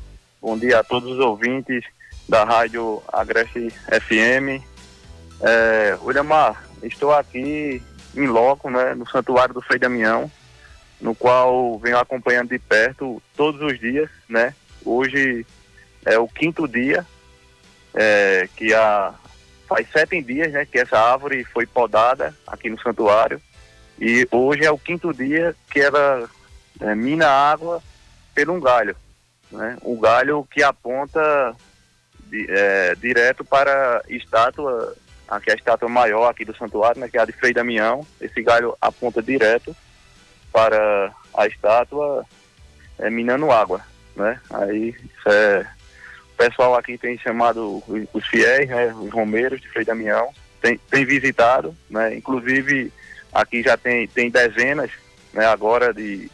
Bom dia a todos os ouvintes da Rádio Agreste FM. É, Williamar, estou aqui em loco, né, no Santuário do Frei Damião, no qual venho acompanhando de perto todos os dias, né? Hoje é o quinto dia é, que a, faz sete dias né, que essa árvore foi podada aqui no santuário e hoje é o quinto dia que ela é, mina água por um galho. Né? Um galho que aponta di- é, direto para a estátua, aqui a estátua maior aqui do santuário, né, que é a de Frei Damião. Esse galho aponta direto para a estátua é, minando água. Né? Aí é, o pessoal aqui tem chamado os- os fiéis, né, os romeiros de Frei Damião, tem, tem visitado, né, inclusive aqui já tem, tem dezenas né, agora de,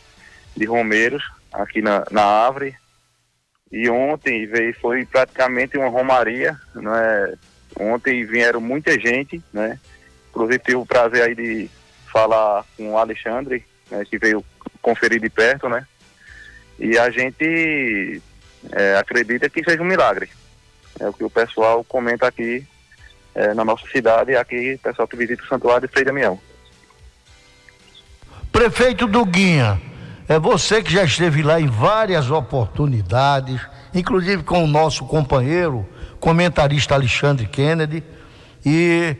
de romeiros aqui na, na árvore. E ontem veio, foi praticamente uma romaria, né? Ontem vieram muita gente, né? Inclusive tive o prazer aí de falar com o Alexandre, né, que veio conferir de perto, né? E a gente é, acredita que seja um milagre. É o que o pessoal comenta aqui é, na nossa cidade, aqui pessoal que visita o santuário de Frei Damião. Prefeito Duguinha, é você que já esteve lá em várias oportunidades, inclusive com o nosso companheiro, comentarista Alexandre Kennedy. E,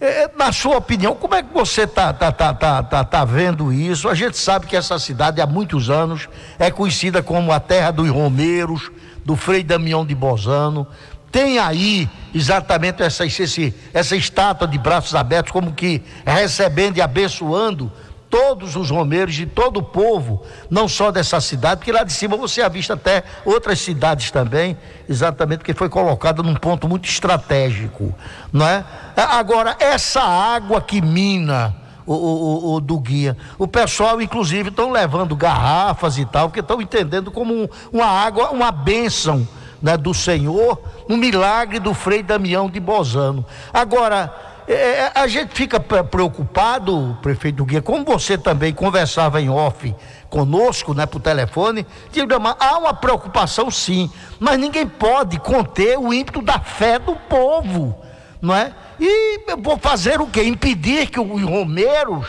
é, na sua opinião, como é que você está tá, tá, tá, tá, tá vendo isso? A gente sabe que essa cidade há muitos anos é conhecida como a terra dos Romeiros, do Frei Damião de Bozano. Tem aí exatamente essa, esse, essa estátua de braços abertos, como que recebendo e abençoando todos os romeiros de todo o povo, não só dessa cidade, porque lá de cima você avista até outras cidades também, exatamente porque foi colocada num ponto muito estratégico, não é? Agora, essa água que mina o, o, o- do guia, o pessoal inclusive estão levando garrafas e tal, porque estão entendendo como um- uma água, uma bênção né, do Senhor, um milagre do Frei Damião de Bozano. Agora, é, a gente fica pre- preocupado, prefeito Guia, como você também conversava em off conosco, né, por telefone, digo, "Mas há uma preocupação sim, mas ninguém pode conter o ímpeto da fé do povo, não é? E vou fazer o quê? Impedir que os romeiros,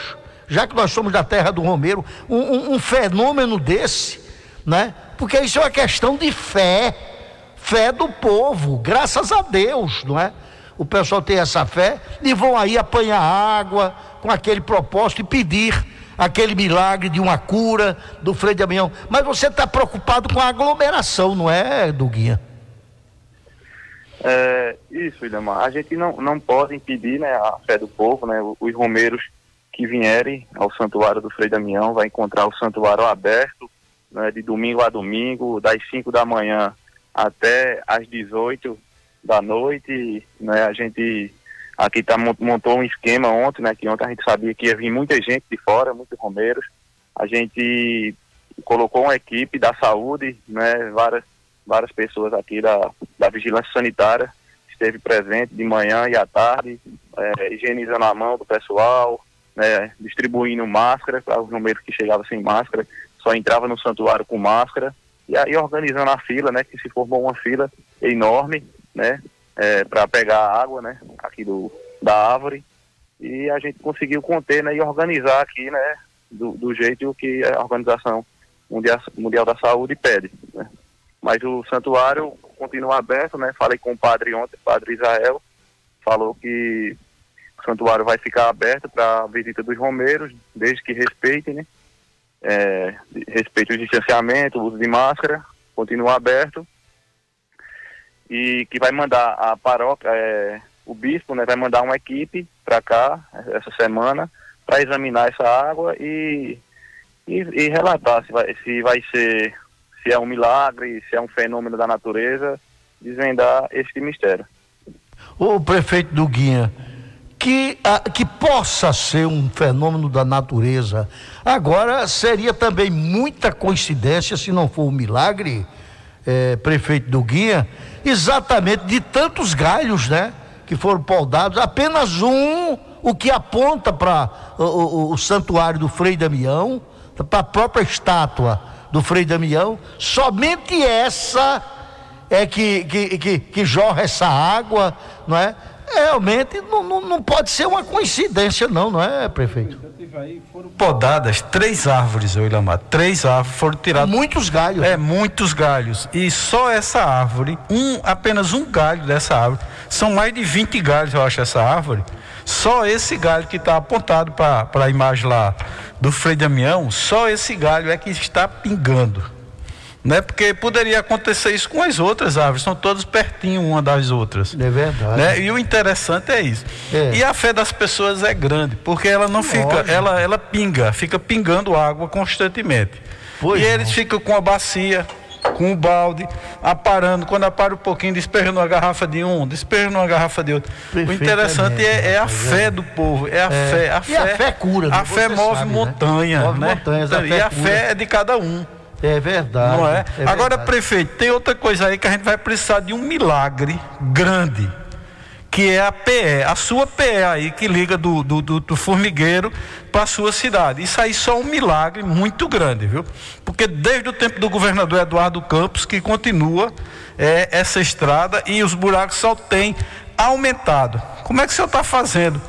já que nós somos da terra do romeiro, um, um- um fenômeno desse, né? Porque isso é uma questão de fé, fé do povo, graças a Deus, não é? O pessoal tem essa fé e vão aí apanhar água com aquele propósito e pedir aquele milagre de uma cura do Frei Damião. Mas você está preocupado com a aglomeração, não é, Duguinha? É, isso, Idamar. A gente não, não pode impedir né, a fé do povo, né? Os romeiros que vierem ao santuário do Frei Damião vai encontrar o santuário aberto né, de domingo a domingo, das 5 da manhã até às 18 da noite. Né? A gente aqui tá, mon- montou um esquema ontem, né? Que ontem a gente sabia que ia vir muita gente de fora, muitos romeiros. A gente colocou uma equipe da saúde, né? Várias, várias pessoas aqui da, da vigilância sanitária esteve presente de manhã e à tarde, eh, higienizando a mão do pessoal, né, distribuindo máscara para os romeiros que chegavam sem máscara, só entrava no santuário com máscara, e aí organizando a fila, né, que se formou uma fila enorme, né, para pegar a água, né, aqui do, da árvore, e a gente conseguiu conter, né, e organizar aqui, né, do, do jeito que a Organização Mundial, Mundial da Saúde pede, né. Mas o santuário continua aberto, né, falei com o padre ontem, o padre Israel, falou que o santuário vai ficar aberto para a visita dos romeiros, desde que respeitem, né, é, o distanciamento, o uso de máscara, continua aberto e que vai mandar a paróquia, é, o bispo, né, vai mandar uma equipe para cá essa semana para examinar essa água e, e, e relatar se vai, se vai ser, se é um milagre, se é um fenômeno da natureza, desvendar este mistério. O prefeito Duguinha, que, ah, que possa ser um fenômeno da natureza. Agora, seria também muita coincidência, se não for um milagre, eh, prefeito Duguinha, exatamente de tantos galhos, né? Que foram podados, apenas um, o que aponta para o, o- o santuário do Frei Damião, para a própria estátua do Frei Damião, somente essa é que, que, que, que jorra essa água, não é? Realmente não, não, não pode ser uma coincidência, não, não é, prefeito? Podadas três árvores, eu Ilamar. Três árvores foram tiradas. Muitos galhos. É, muitos galhos. E só essa árvore, um, apenas um galho dessa árvore, são mais de 20 galhos, eu acho, essa árvore. Só esse galho que está apontado para a imagem lá do Frei Damião, só esse galho é que está pingando. Né? Porque poderia acontecer isso com as outras árvores, são todas pertinho uma das outras. É verdade. Né? E o interessante é isso. É. E a fé das pessoas é grande, porque ela não fica, ela, ela pinga, fica pingando água constantemente. Pois e eles ficam com a bacia, com o balde, aparando. Quando apara um pouquinho, despeja numa garrafa de um, despeja numa garrafa de outro. o interessante é, é a fé do povo, é a É. fé. A E fé, a fé cura, né? A fé move sabe, né? montanha. Move né? montanhas, a e fé a cura. fé é de cada um. É verdade. Não é? é Agora, verdade. prefeito, tem outra coisa aí que a gente vai precisar de um milagre grande, que é a PE, a sua PE aí que liga do, do, do- do formigueiro para a sua cidade. Isso aí só é um milagre muito grande, viu? Porque desde o tempo do governador Eduardo Campos que continua é, essa estrada e os buracos só têm aumentado. Como é que o senhor está fazendo?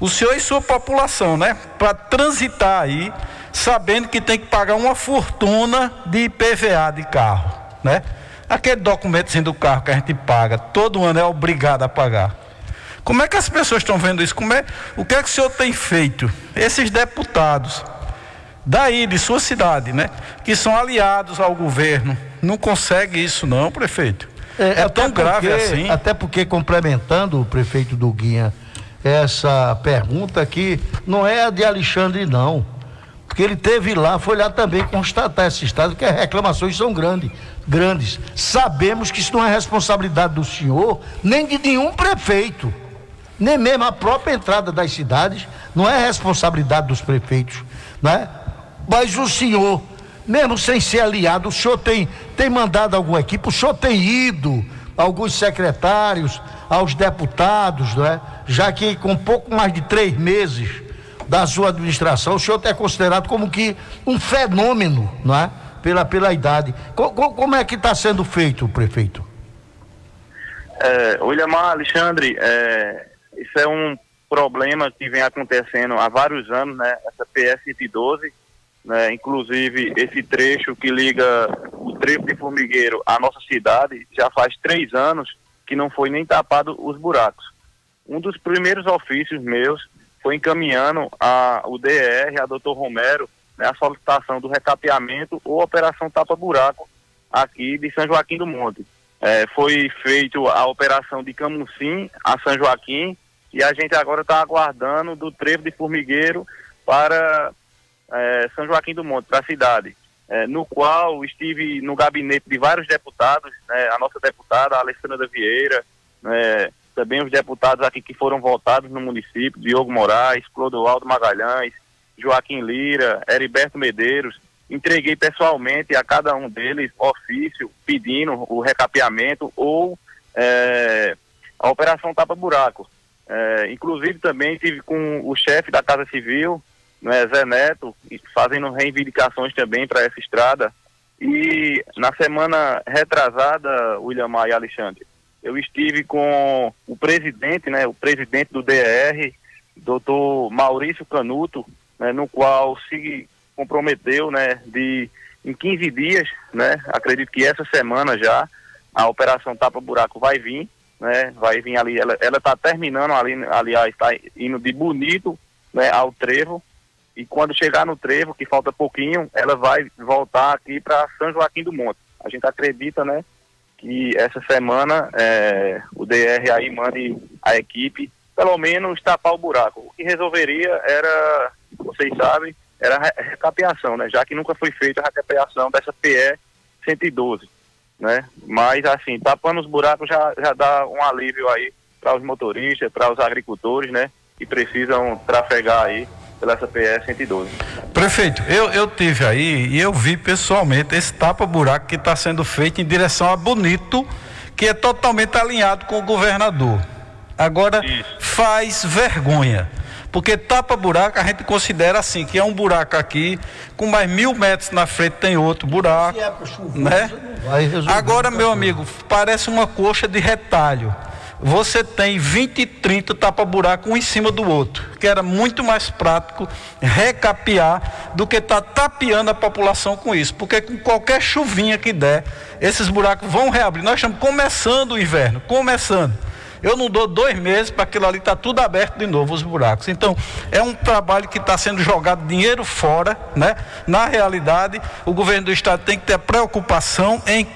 O senhor e sua população, né? Para transitar aí, sabendo que tem que pagar uma fortuna de IPVA de carro, né? Aquele documentozinho do carro que a gente paga, todo ano é obrigado a pagar. Como é que as pessoas estão vendo isso? Como é, o que é que o senhor tem feito? Esses deputados daí, de sua cidade, né? Que são aliados ao governo. Não consegue isso não, prefeito. É, até tão grave porque- assim. Até porque, complementando o prefeito Duguinha, essa pergunta aqui não é a de Alexandre, não. Porque ele teve lá, foi lá também constatar esse estado que as reclamações são grandes, grandes. Sabemos que isso não é responsabilidade do senhor, nem de nenhum prefeito. Nem mesmo a própria entrada das cidades não é responsabilidade dos prefeitos, né? Mas o senhor, mesmo sem ser aliado, o senhor tem, tem mandado alguma equipe, o senhor tem ido alguns secretários, aos deputados, né? Já que com pouco mais de três meses da sua administração, o senhor é considerado como que um fenômeno, não é? Pela, pela idade. Co- co- como é que está sendo feito, prefeito? É, Williamar, Alexandre, é, isso é um problema que vem acontecendo há vários anos, né? Essa PS 112, né? Inclusive esse trecho que liga o trevo de Formigueiro à nossa cidade, já faz três anos que não foi nem tapado os buracos. Um dos primeiros ofícios meus foi encaminhando a, o DR, a doutor Romero, né, a solicitação do recapeamento ou operação tapa-buraco aqui de São Joaquim do Monte. É, foi feito a operação de Camucim a São Joaquim e a gente agora está aguardando do trevo de Formigueiro para é, São Joaquim do Monte, para a cidade, é, no qual estive no gabinete de vários deputados, né, a nossa deputada Alessandra Vieira, né, também os deputados aqui que foram votados no município, Diogo Moraes, Clodoaldo Magalhães, Joaquim Lira, Heriberto Medeiros, entreguei pessoalmente a cada um deles ofício pedindo o recapeamento ou é, a operação tapa-buraco. É, inclusive também tive com o chefe da Casa Civil, né, Zé Neto, fazendo reivindicações também para essa estrada. E na semana retrasada, William Maia e Alexandre, eu estive com o presidente, né, o presidente do DR, doutor Maurício Canuto, né, no qual se comprometeu, né, de em 15 dias, né, acredito que essa semana já, a operação Tapa Buraco vai vir, né, vai vir ali, ela ela está terminando ali, aliás, está indo de bonito, né, ao trevo, e quando chegar no trevo, que falta pouquinho, ela vai voltar aqui para São Joaquim do Monte. A gente acredita, né, que essa semana é, o DR aí mande a equipe, pelo menos tapar o buraco. O que resolveria era, vocês sabem, era a re- recapeação, né? Já que nunca foi feita a recapeação dessa PE 112, né? Mas assim, tapando os buracos já, já dá um alívio aí para os motoristas, para os agricultores, né? Que precisam trafegar aí pela essa PE 112. Prefeito, eu, eu tive aí e eu vi pessoalmente esse tapa-buraco que está sendo feito em direção a Bonito, que é totalmente alinhado com o governador. Agora, faz vergonha. Porque tapa-buraco a gente considera assim, que é um buraco aqui, com mais mil metros na frente tem outro buraco. Né? Vai resolver Agora, muita meu amigo, parece uma coxa de retalho. Você tem 20 e 30 tapa-buraco um em cima do outro, que era muito mais prático recapear do que estar tá tapeando a população com isso, porque com qualquer chuvinha que der, esses buracos vão reabrir. Nós estamos começando o inverno, começando. Eu não dou dois meses para aquilo ali estar tá tudo aberto de novo, os buracos. Então, é um trabalho que está sendo jogado dinheiro fora, né? Na realidade, o governo do estado tem que ter preocupação em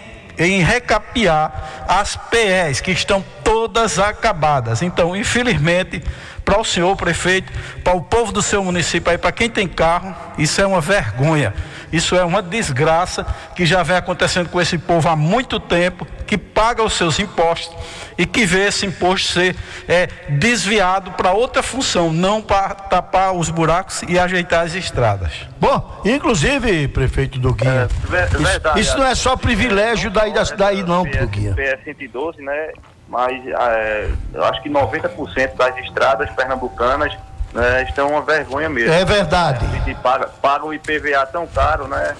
em recapear as PEs que estão todas acabadas. Então, infelizmente, para o senhor prefeito, para o povo do seu município aí, para quem tem carro, isso é uma vergonha. Isso é uma desgraça que já vem acontecendo com esse povo há muito tempo, que paga os seus impostos e que vê esse imposto ser é, desviado para outra função, não para tapar os buracos e ajeitar as estradas. Bom, inclusive, prefeito Duguinha, É, isso, verdade, isso não é só privilégio daí, da, daí não, Duguinha. PS 112, né? Mas é, eu acho que 90% das estradas pernambucanas né, estão uma vergonha mesmo. É verdade. A gente paga, paga o IPVA tão caro, né?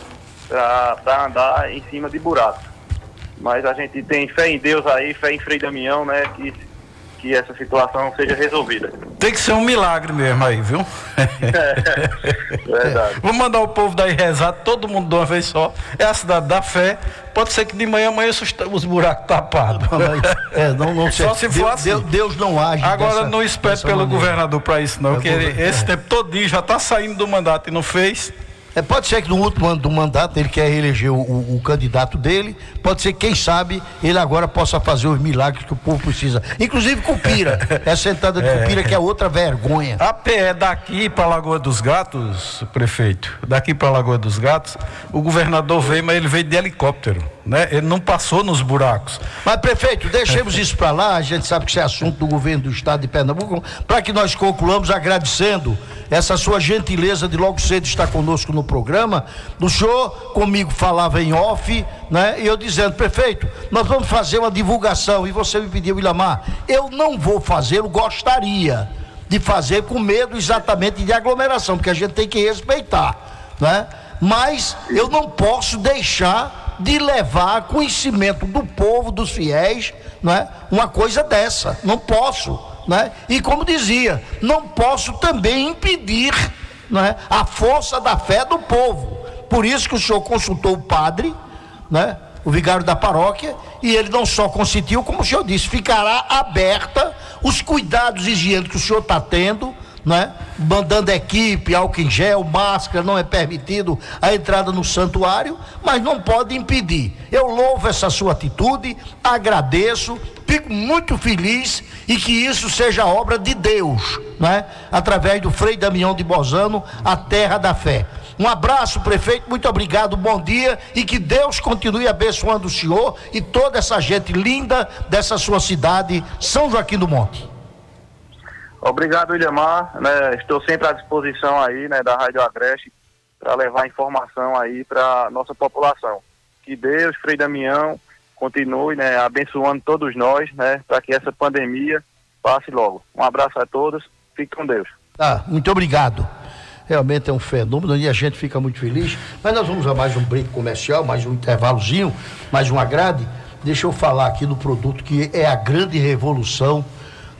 Para andar em cima de buracos. Mas a gente tem fé em Deus aí, fé em Frei Damião, né? Que, que essa situação seja resolvida. Tem que ser um milagre mesmo aí, viu? [LAUGHS] Verdade. Vamos mandar o povo daí rezar, todo mundo de uma vez só. É a cidade da fé. Pode ser que de manhã amanheça os, os buracos tapados. É, não, não sei. Só se for Deus, assim. Deus, Deus não age. Agora dessa- não espere pelo maneira. governador para isso, não, É, ele- governo- esse é. tempo todinho já está saindo do mandato e não fez. É, pode ser que no último ano do mandato ele quer reeleger o, o- o candidato dele. Pode ser, quem sabe, ele agora possa fazer os milagres que o povo precisa. Inclusive Cupira. [LAUGHS] essa entrada de Cupira que é outra vergonha. A PE daqui para Lagoa dos Gatos, prefeito, daqui para Lagoa dos Gatos, o governador veio, mas ele veio de helicóptero, né? Ele não passou nos buracos. Mas, prefeito, deixemos isso para lá. A gente sabe que isso é assunto do governo do estado de Pernambuco. Para que nós concluamos agradecendo essa sua gentileza de logo cedo estar conosco no programa. O senhor comigo falava em off, né? E eu dizendo, prefeito, nós vamos fazer uma divulgação. E você me pediu, Ilamar, eu não vou fazer, eu gostaria de fazer com medo exatamente de aglomeração, porque a gente tem que respeitar, né? Mas eu não posso deixar de levar conhecimento do povo, dos fiéis, né? Uma coisa dessa, não posso, né? E como dizia, não posso também impedir, né? A força da fé do povo. Por isso que o senhor consultou o padre, né? O vigário da paróquia, e ele não só consentiu, como o senhor disse, ficará aberta os cuidados higiênicos que o senhor está tendo, né? Mandando equipe, álcool em gel, máscara, não é permitido a entrada no santuário, mas não pode impedir. Eu louvo essa sua atitude, agradeço, fico muito feliz e que isso seja obra de Deus, né? Através do Frei Damião de Bozano, a terra da fé. Um abraço, prefeito, muito obrigado, bom dia e que Deus continue abençoando o senhor e toda essa gente linda dessa sua cidade, São Joaquim do Monte. Obrigado, Williamar. Né, estou sempre à disposição aí, né, da Rádio Agreste para levar informação aí para nossa população. Que Deus, Frei Damião, continue, né, abençoando todos nós, né, para que essa pandemia passe logo. Um abraço a todos. Fique com Deus. Tá, muito obrigado. Realmente é um fenômeno e a gente fica muito feliz. Mas nós vamos a mais um break comercial, mais um intervalozinho, mais uma grade. Deixa eu falar aqui do produto que é a grande revolução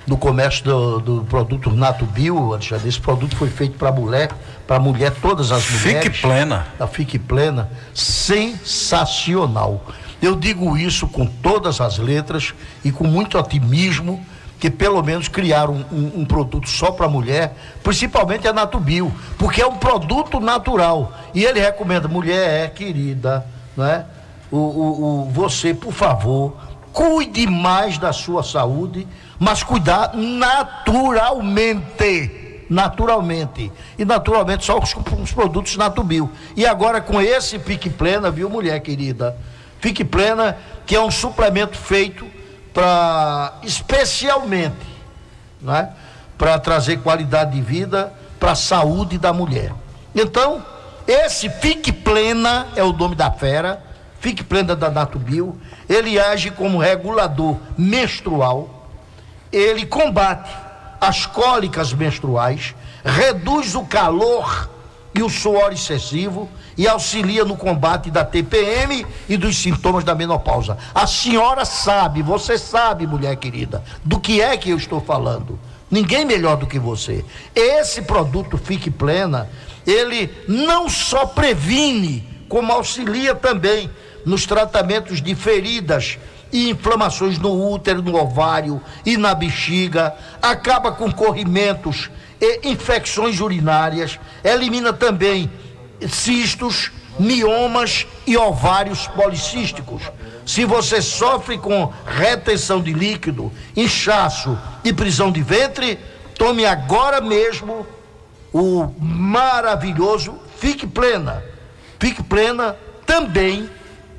do comércio do, do produto Nato Bio, Alexandre. Esse produto foi feito para mulher, para mulher, todas as mulheres. Fique plena. A Fique Plena, sensacional. Eu digo isso com todas as letras e com muito otimismo, que pelo menos criaram um, um- um produto só para mulher, principalmente a Natubio, porque é um produto natural. E ele recomenda, mulher querida, né? O, o, o- você, por favor, cuide mais da sua saúde, mas cuidar naturalmente naturalmente. E naturalmente só os, os produtos Natubio. E agora com esse Fique Plena, viu, mulher querida? Fique Plena, que é um suplemento feito para especialmente, né? Para trazer qualidade de vida para a saúde da mulher. Então, esse Fique Plena é o nome da fera, Fique Plena da Natubio, ele age como regulador menstrual, ele combate as cólicas menstruais, reduz o calor e o suor excessivo e auxilia no combate da TPM e dos sintomas da menopausa. A senhora sabe, você sabe, mulher querida, do que é que eu estou falando. Ninguém melhor do que você. Esse produto Fique Plena, ele não só previne, como auxilia também nos tratamentos de feridas e inflamações no útero, no ovário e na bexiga, acaba com corrimentos e infecções urinárias, elimina também cistos, miomas e ovários policísticos. Se você sofre com retenção de líquido, inchaço e prisão de ventre, tome agora mesmo o maravilhoso Fique Plena. Fique Plena também,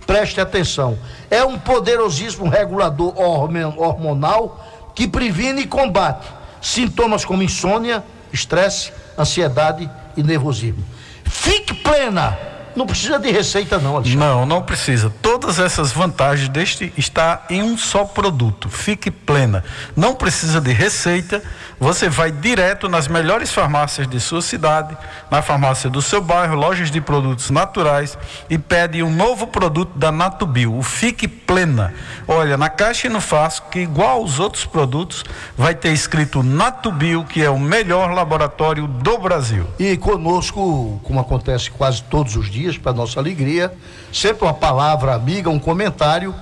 preste atenção, é um poderosíssimo regulador hormon- hormonal que previne e combate sintomas como insônia, estresse, ansiedade e nervosismo. Fique Plena! Não precisa de receita não, Alexandre. Não, não precisa. Todas essas vantagens deste está em um só produto. Fique plena. Não precisa de receita. Você vai direto nas melhores farmácias de sua cidade, na farmácia do seu bairro, lojas de produtos naturais e pede um novo produto da Natubio, o Fique Plena. Olha, na caixa e no frasco, que igual aos outros produtos, vai ter escrito Natubio, que é o melhor laboratório do Brasil. E conosco, como acontece quase todos os dias, para nossa alegria, sempre uma palavra amiga, um comentário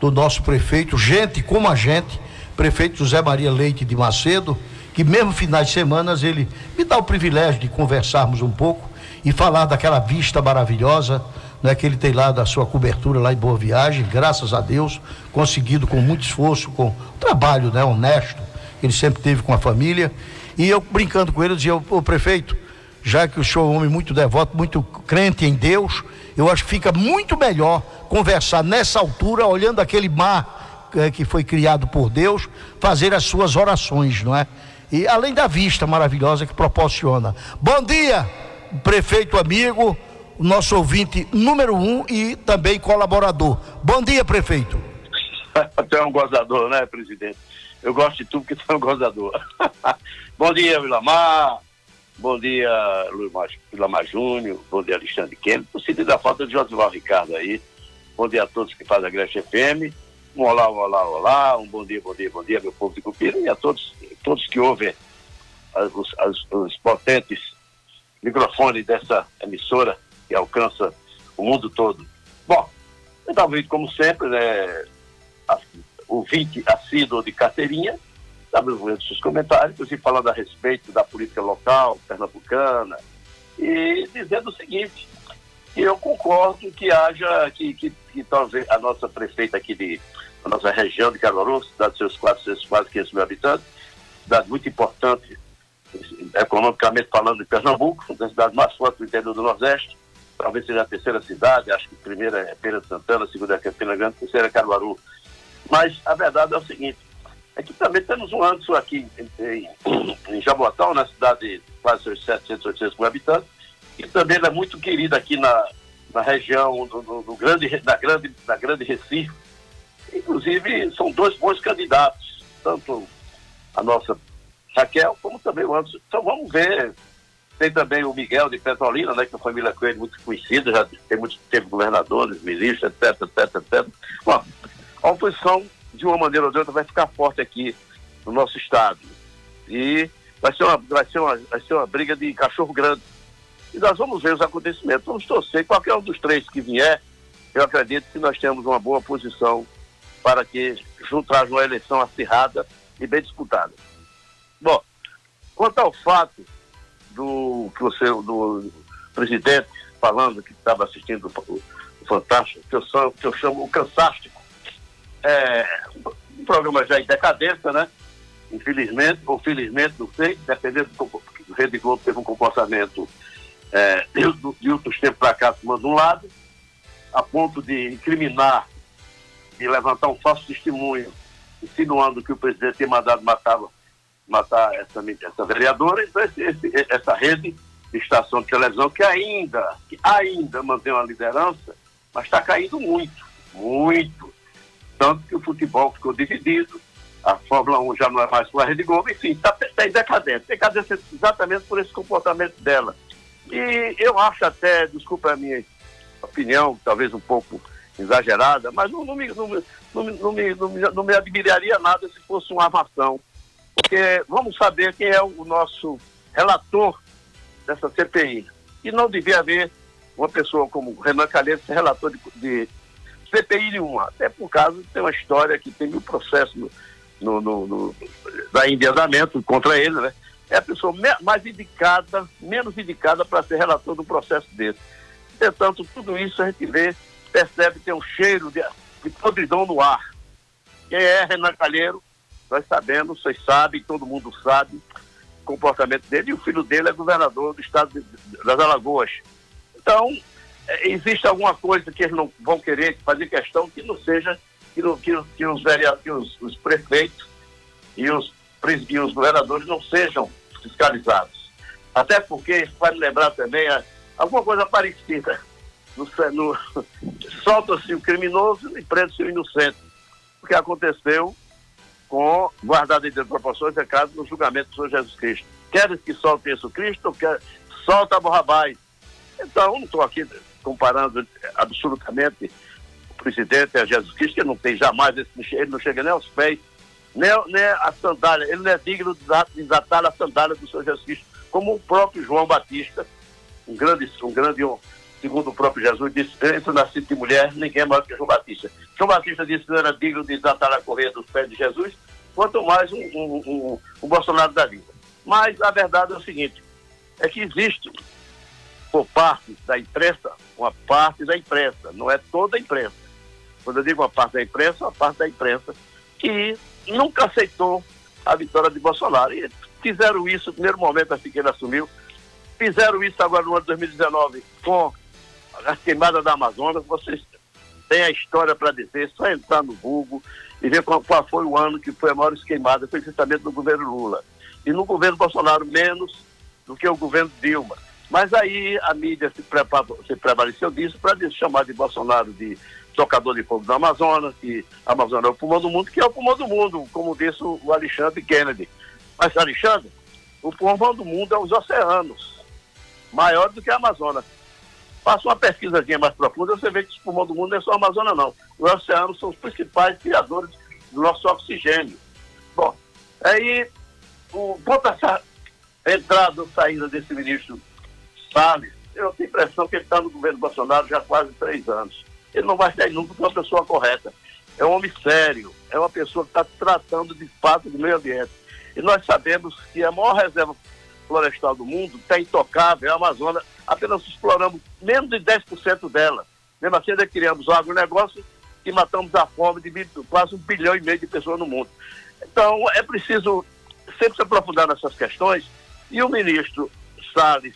do nosso prefeito, gente como a gente, prefeito José Maria Leite de Macedo, que mesmo finais de semanas ele me dá o privilégio de conversarmos um pouco e falar daquela vista maravilhosa né, que ele tem lá da sua cobertura lá em Boa Viagem, graças a Deus, conseguido com muito esforço, com trabalho né, honesto, ele sempre teve com a família. E eu brincando com ele, eu dizia, ô prefeito, já que o senhor é um homem muito devoto, muito crente em Deus, eu acho que fica muito melhor conversar nessa altura, olhando aquele mar eh, que foi criado por Deus, fazer as suas orações, não é? E além da vista maravilhosa que proporciona. Bom dia, prefeito amigo, nosso ouvinte número um e também colaborador. Bom dia, prefeito. [LAUGHS] Tu é um gozador, né, presidente? Eu gosto de tudo porque tu é um gozador. [LAUGHS] Bom dia, Vilamar. Bom dia, Luiz Mar- Vilamar Júnior. Bom dia, Alexandre Kennedy. Tô sentindo a falta de Josival Ricardo aí. Bom dia a todos que fazem a Greche FM. Um olá, um olá, olá. Um bom dia, bom dia, bom dia, meu povo de Cupira. E a todos, todos que ouvem as- as- os potentes microfones dessa emissora que alcança o mundo todo. Bom, eu estava como sempre, né, ouvinte assíduo de carteirinha, estava vendo seus comentários, inclusive falando a respeito da política local, pernambucana, e dizendo o seguinte, que eu concordo que haja, que, que, que talvez a nossa prefeita aqui de, a nossa região de Caruaru, cidade de seus quase, seus quase 500 mil habitantes, cidade muito importante, economicamente falando, de Pernambuco, uma das cidades mais fortes do interior do Nordeste, talvez seja a terceira cidade, acho que a primeira é Feira de Santana, a segunda é Campina Grande, a terceira é Caruaru. Mas a verdade é o seguinte, é que também temos um Anderson aqui em, em, Jaboatão, na cidade de quase seus 700, 800 mil habitantes, e também é muito querido aqui na, na região do, do- do grande, da, grande, da grande Recife. Inclusive, são dois bons candidatos, tanto a nossa Raquel, como também o Anderson. Então vamos ver. Tem também o Miguel de Petrolina, né, que é uma família Coelho muito conhecida, já tem muito tempo governadores, ministros, etc, etc, etc. Bom, a oposição, de uma maneira ou de outra, vai ficar forte aqui no nosso estado. E vai ser uma, vai ser uma, vai ser uma briga de cachorro grande. E nós vamos ver os acontecimentos. Vamos torcer, qualquer um dos três que vier, eu acredito que nós temos uma boa posição para que juntar uma eleição acirrada e bem disputada. Bom, quanto ao fato do que você, do presidente falando que estava assistindo o, Fantástico, que eu, que eu chamo o Cansástico, é um programa já em decadência, né? Infelizmente, ou felizmente, não sei, dependendo do o Rede Globo teve um comportamento é, de, de outros tempos para cá tomando um lado, a ponto de incriminar e levantar um falso testemunho, insinuando que o presidente tinha mandado matar, matar essa, essa vereadora. Então, esse- esse- essa rede de estação de televisão, que ainda, que ainda mantém uma liderança, mas está caindo muito, muito. Tanto que o futebol ficou dividido, a Fórmula 1 já não é mais com a Rede Globo, enfim, está tá em decadência. Decadência exatamente por esse comportamento dela. E eu acho até, desculpa a minha opinião, talvez um pouco exagerada, mas não, não, me, não, não, não, me, não, me, não me admiraria nada se fosse uma armação. Porque vamos saber quem é o nosso relator dessa CPI. E não devia haver uma pessoa como Renan Calheiros ser relator de, de CPI nenhuma. Até por causa de ter uma história que tem mil processos no, no, no, no, da endividamento contra ele, né? É a pessoa mais indicada, menos indicada para ser relator do processo desse. Entretanto, tudo isso a gente vê, percebe tem um cheiro de, de podridão no ar. Quem é Renan Calheiro? Nós sabemos, vocês sabem, todo mundo sabe o comportamento dele, e o filho dele é governador do estado de- das Alagoas. Então, existe alguma coisa que eles não vão querer fazer questão que não seja que, não- que, que os, que os, os prefeitos e os, e os governadores não sejam fiscalizados. Até porque, vai me lembrar também, a- alguma coisa parecida. No, no, [LAUGHS] Solta-se o criminoso e prende-se o inocente. O que aconteceu com guardado em proporções é caso no julgamento do Senhor Jesus Cristo. Queres que solte Jesus Cristo ou quer, solta Borrabás? Então, não estou aqui comparando absolutamente o presidente a Jesus Cristo, que não tem jamais, esse, ele não chega nem aos pés, nem, nem a sandália, ele não é digno de desa- de desatar a sandália do Senhor Jesus Cristo, como o próprio João Batista, um grande, um grande, segundo o próprio Jesus, disse, o nascido de mulher, ninguém é maior que João Batista. João Batista disse que não era digno de desatar a correia dos pés de Jesus, quanto mais um, um, um, um Bolsonaro da vida. Mas a verdade é o seguinte, é que existe por parte da imprensa, uma parte da imprensa, não é toda a imprensa. Quando eu digo uma parte da imprensa, uma parte da imprensa que nunca aceitou a vitória de Bolsonaro. E fizeram isso no primeiro momento assim que ele assumiu, fizeram isso agora no ano de 2019 com a queimada da Amazônia. Vocês têm a história para dizer, só entrar no Google e ver qual, qual foi o ano que foi a maior queimada, foi justamente no governo Lula. E no governo Bolsonaro, menos do que o governo Dilma. Mas aí a mídia se, se prevaleceu disso para chamar de Bolsonaro de tocador de fogo da Amazônia, que a Amazônia é o pulmão do mundo, que é o pulmão do mundo, como disse o Alexandre Kennedy. Mas, Alexandre, o pulmão do mundo é os oceanos, maior do que a Amazônia. Faça uma pesquisazinha mais profunda, você vê que o pulmão do mundo não é só a Amazônia, não. Os oceanos são os principais criadores do nosso oxigênio. Bom, aí, o, quanto a essa entrada ou saída desse ministro Salles, eu tenho a impressão que ele está no governo Bolsonaro já há quase três anos. Ele não vai sair nunca porque é uma pessoa correta. É um homem sério, é uma pessoa que está tratando de fato do meio ambiente. E nós sabemos que a maior reserva florestal do mundo está intocável, é a Amazônia, apenas exploramos menos de 10% dela. Mesmo assim, ainda criamos um agronegócio e matamos a fome de quase um bilhão e meio de pessoas no mundo. Então, é preciso sempre se aprofundar nessas questões e o ministro Salles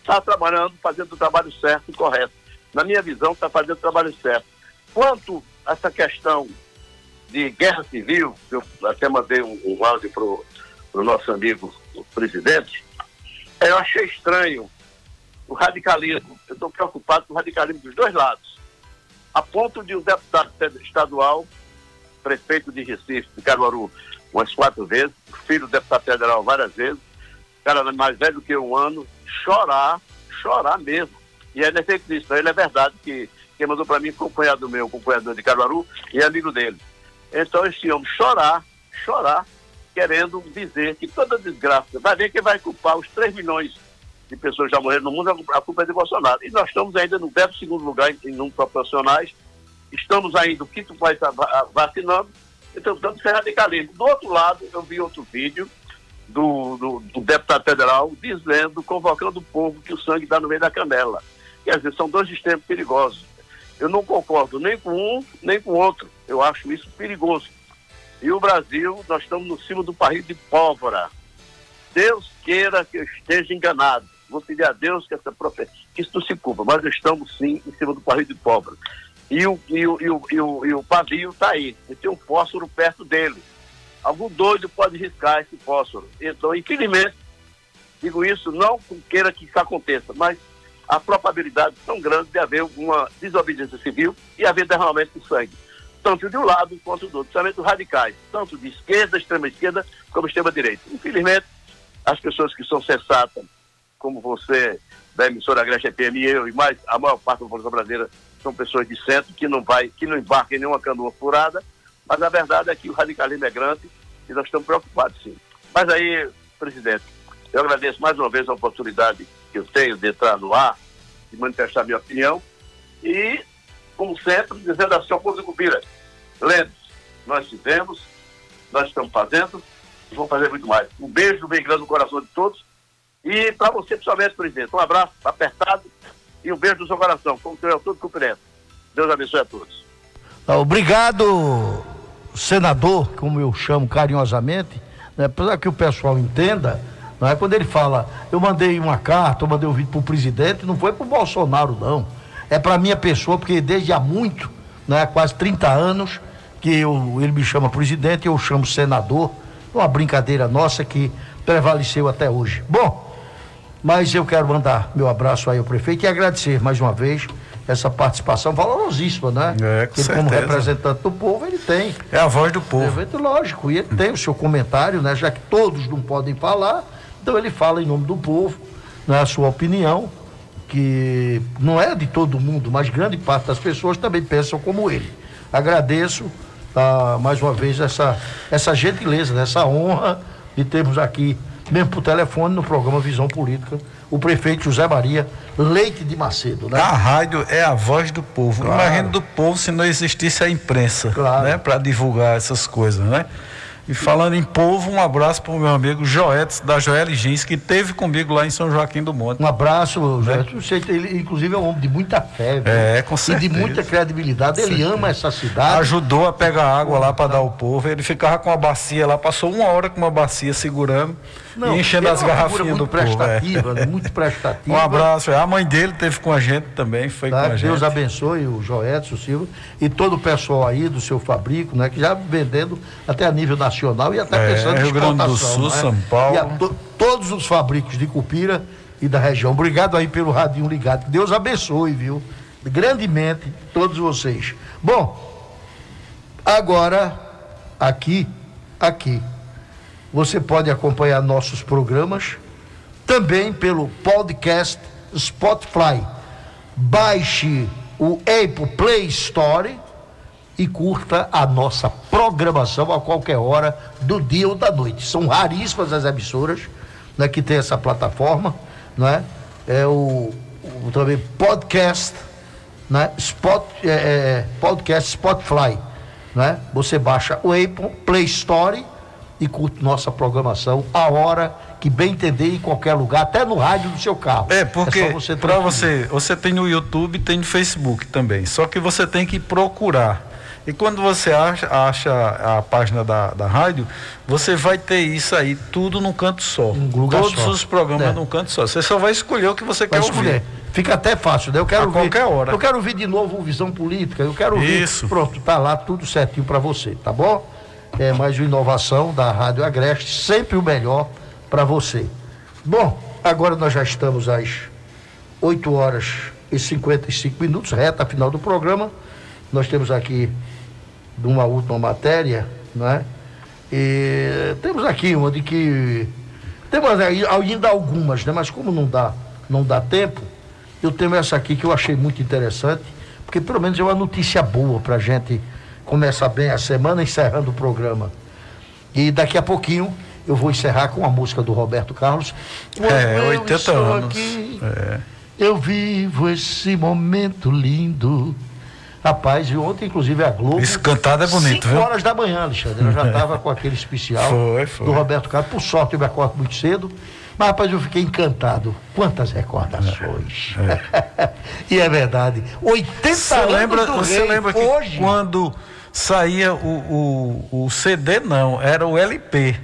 está trabalhando, fazendo o trabalho certo e correto. Na minha visão, está fazendo o trabalho certo. Quanto a essa questão de guerra civil, eu até mandei um, um áudio para o nosso amigo o presidente, eu achei estranho o radicalismo. Eu estou preocupado com o radicalismo dos dois lados. A ponto de um deputado estadual, prefeito de Recife, de Caruaru, umas quatro vezes, filho do deputado federal várias vezes, cara mais velho que um ano, chorar, chorar mesmo. E é defeito disso, ele é verdade que quem mandou para mim foi um cunhado meu, um de Caruaru e é amigo dele. Então esse homem chorar, chorar, querendo dizer que toda desgraça, vai ver que vai culpar os 3 milhões de pessoas já morreram no mundo, a culpa é de Bolsonaro. E nós estamos ainda no 12 segundo lugar em, em número proporcionais, estamos ainda o quinto país va- vacinando, então isso é radicalismo. Do outro lado, eu vi outro vídeo do, do, do deputado federal dizendo, convocando o povo que o sangue dá no meio da canela. Quer dizer, são dois extremos perigosos. Eu não concordo nem com um, nem com o outro. Eu acho isso perigoso. E o Brasil, nós estamos no cimo do barril de pólvora. Deus queira que eu esteja enganado. Vou pedir a Deus que, essa profe... que isso não se cumpra, mas estamos sim em cima do barril de pólvora. E o, e o, e o, e o, e o pavio está aí, e tem um fósforo perto dele. Algum doido pode riscar esse fósforo. Então, infelizmente, digo isso não queira que isso aconteça, mas a probabilidade tão grande de haver uma desobediência civil e haver derramamento de sangue. Tanto de um lado quanto do outro, principalmente radicais, tanto de esquerda, extrema esquerda, como extrema direita. Infelizmente, as pessoas que são sensatas como você, da emissora Agreste FM, e eu e mais, a maior parte da população brasileira são pessoas de centro que não vai, que não embarcam em nenhuma canoa furada, mas a verdade é que o radicalismo é grande e nós estamos preocupados sim. Mas aí, presidente, eu agradeço mais uma vez a oportunidade que eu tenho de entrar no ar, de manifestar minha opinião e, como sempre, dizendo assim ao povo de Cupira, lembre nós fizemos, nós estamos fazendo e vamos fazer muito mais. Um beijo bem grande no coração de todos e para você, pessoalmente, presidente, um abraço apertado e um beijo no seu coração, como o todo cumprimentos. Deus abençoe a todos. Obrigado, senador, como eu chamo carinhosamente, né, para que o pessoal entenda, não é quando ele fala, eu mandei uma carta, eu mandei um vídeo para o presidente, não foi para o Bolsonaro, não. É para minha pessoa, porque desde há muito, né, quase 30 anos, que eu, ele me chama presidente, eu chamo senador. Uma brincadeira nossa que prevaleceu até hoje. Bom, mas eu quero mandar meu abraço aí ao prefeito e agradecer mais uma vez essa participação valorosíssima, né? É, com ele, como certeza. representante do povo, ele tem. É a voz do povo. É, lógico, e ele tem o seu comentário, né? Já que todos não podem falar, então ele fala em nome do povo, né? A sua opinião, que não é de todo mundo, mas grande parte das pessoas também pensam como ele. Agradeço ah, mais uma vez essa, essa gentileza, né? essa honra de termos aqui, mesmo por telefone, no programa Visão Política, o prefeito José Maria Leite de Macedo, né? A rádio é a voz do povo. Claro. Imagina do povo se não existisse a imprensa, né, para divulgar essas coisas, né? E falando em povo, um abraço para o meu amigo Joetes, da Joel Gens, que esteve comigo lá em São Joaquim do Monte. Um abraço, Joetes. Você, ele, inclusive, é um homem de muita fé. viu? É, com E certeza. de muita credibilidade. Ele Certeza. ama essa cidade. Ajudou a pegar água lá para dar ao povo. Ele ficava com a bacia lá, passou uma hora com uma bacia segurando Não, enchendo as é figura garrafinhas do muito povo. prestativa, é. né? muito prestativa. [LAUGHS] Um abraço. A mãe dele teve com a gente também, foi Tá? com a gente. Deus abençoe o Joedson Silva e todo o pessoal aí do seu fabrico, né? Que já vendendo até a nível nacional e até É, pensando em Rio Grande do Sul, né? São Paulo. E a to- todos os fabricos de Cupira e da região. Obrigado aí pelo radinho ligado. Que Deus abençoe, viu? Grandemente todos vocês. Bom, agora aqui, aqui, você pode acompanhar nossos programas também pelo podcast Spotify. Baixe o Apple Play Store e curta a nossa programação a qualquer hora do dia ou da noite. São raríssimas as emissoras né, que tem essa plataforma, né? É o, o também podcast, né? Spot, é, é, podcast Spotify, né? Você baixa o Apple Play Store e curte nossa programação a hora que bem entender em qualquer lugar, até no rádio do seu carro. É, porque só você para você, você tem no YouTube, tem no Facebook também. Só que você tem que procurar. E quando você acha, acha a página da, da rádio, você vai ter isso aí tudo num canto só. lugar Todos só. os programas É. num canto só. Você só vai escolher o que você Vai quer escolher. ouvir. Fica até fácil, né? Eu quero A ver, qualquer hora. Eu quero ouvir de novo Visão Política, eu quero ouvir. Isso. Pronto, tá lá tudo certinho para você, tá bom? É mais uma inovação da Rádio Agreste, sempre o melhor para você. Bom, agora nós já estamos às 8 horas e 55 minutos, reta final do programa. Nós temos aqui uma última matéria, né? E temos aqui uma de que temos ainda algumas, né? Mas como não dá, não dá tempo, eu tenho essa aqui que eu achei muito interessante, porque pelo menos é uma notícia boa para a gente começar bem a semana encerrando o programa. E daqui a pouquinho eu vou encerrar com a música do Roberto Carlos. Quando É, eu 80 estou anos. aqui, É. eu vivo esse momento lindo. Rapaz, e ontem, inclusive, a Globo. Isso cantado é bonito, viu? horas da manhã, Alexandre. Eu já [LAUGHS] estava com aquele especial Foi, foi. do Roberto Carlos. Por sorte, eu me acordo muito cedo. Mas, rapaz, eu fiquei encantado. Quantas recordações. [LAUGHS] e é verdade. 80 Você anos lembra, você rei, lembra que hoje. quando saía o, o, o CD, não, era o LP.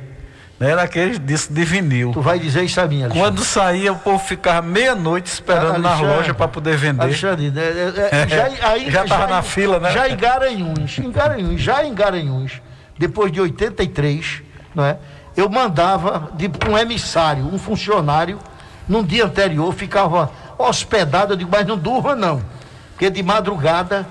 Não era aquele disco de vinil. Tu vai dizer isso a mim, Alexandre. Quando saía, o povo ficava meia-noite esperando na Alexandre, loja para poder vender. Alexandre, né, é, é, [LAUGHS] já, aí, Já tava na fila, né? Já em Garanhuns, em Garanhuns, já em Garanhuns, depois de 83, não é? Eu mandava de um emissário, um funcionário, num dia anterior, ficava hospedado, eu digo, mas não durma não. Porque de madrugada,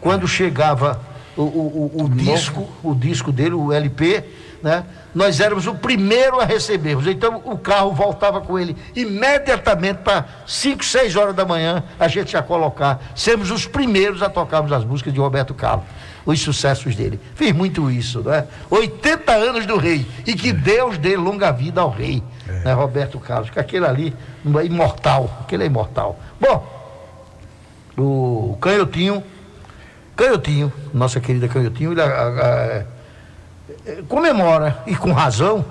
quando chegava o, o, o- o disco, o disco dele, o LP, né? Nós éramos o primeiro a recebermos. Então o carro voltava com ele imediatamente para 5, 6 horas da manhã, a gente já colocar. Sermos os primeiros a tocarmos as músicas de Roberto Carlos, os sucessos dele. Fiz muito isso, né? 80 anos do rei. E que Deus dê longa vida ao rei, né? Roberto Carlos, que aquele ali é imortal, aquele é imortal. Bom, o Canhotinho, Canhotinho, nossa querida Canhotinho, ele, a- a- a- comemora, e com razão,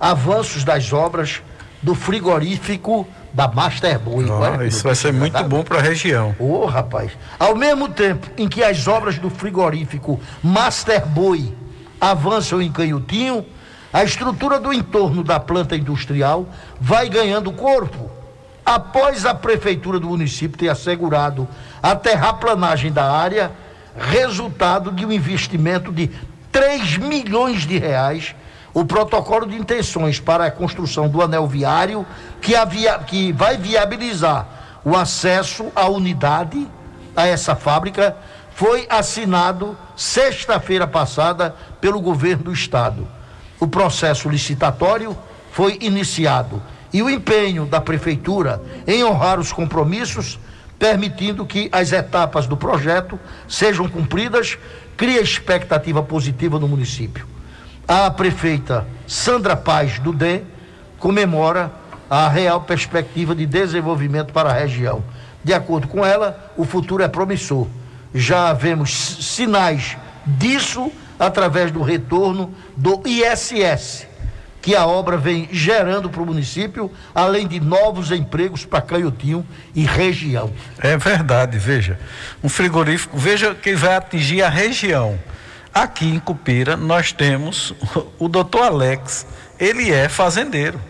avanços das obras do frigorífico da Master Boy. Ó, Olha que isso vai ser muito bom para a região. Ô, rapaz. Ao mesmo tempo em que as obras do frigorífico Master Boy avançam em Canhotinho, a estrutura do entorno da planta industrial vai ganhando corpo. Após a prefeitura do município ter assegurado a terraplanagem da área, resultado de um investimento de 3 milhões de reais, o protocolo de intenções para a construção do anel viário que, havia, que vai viabilizar o acesso à unidade, a essa fábrica, foi assinado sexta-feira passada pelo governo do estado. O processo licitatório foi iniciado e o empenho da prefeitura em honrar os compromissos, permitindo que as etapas do projeto sejam cumpridas, cria expectativa positiva no município. A prefeita Sandra Paz do DEM comemora a real perspectiva de desenvolvimento para a região. De acordo com ela, o futuro é promissor. Já vemos sinais disso através do retorno do ISS, que a obra vem gerando para o município, além de novos empregos para Canhotinho e região. É verdade, veja. Um frigorífico, veja que vai atingir a região. Aqui em Cupira nós temos [LAUGHS] o doutor Alex, ele é fazendeiro.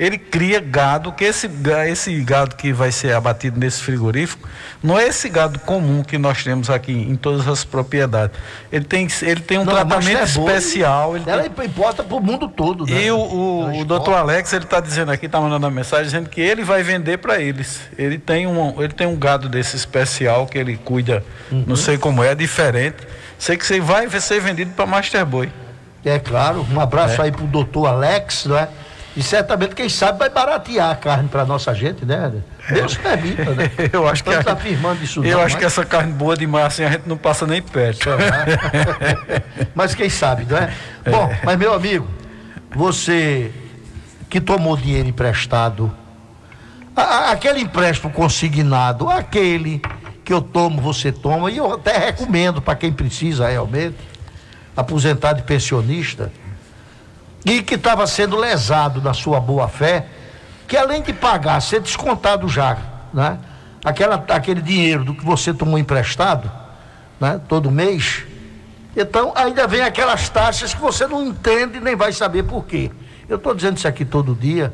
Ele cria gado, que esse, esse gado que vai ser abatido nesse frigorífico, não é esse gado comum que nós temos aqui em todas as propriedades. Ele tem, ele tem um Não, tratamento é especial. Ele Ela tem- importa para o mundo todo. Né? e o, o, o doutor Alex, ele está dizendo aqui, está mandando uma mensagem dizendo que ele vai vender para eles. Ele tem, um, ele tem um gado desse especial que ele cuida, Uhum. não sei como é, diferente. Sei que você vai ser vendido para Master Boy. É claro, um abraço É. aí pro doutor Alex, não é? E certamente, quem sabe, vai baratear a carne para nossa gente, né? Deus permita, né? [LAUGHS] Eu acho que tá afirmando isso Eu não, acho que mas- essa carne boa demais assim a gente não passa nem perto. [LAUGHS] Mas quem sabe, não é? Bom, mas meu amigo, você que tomou dinheiro emprestado, a- aquele empréstimo consignado, aquele que eu tomo, você toma, e eu até recomendo para quem precisa realmente, aposentado e pensionista, e que estava sendo lesado na sua boa fé, que além de pagar, ser descontado já, né? Aquela, aquele dinheiro do que você tomou emprestado, né? Todo mês, então, ainda vem aquelas taxas que você não entende nem vai saber por quê. Eu estou dizendo isso aqui todo dia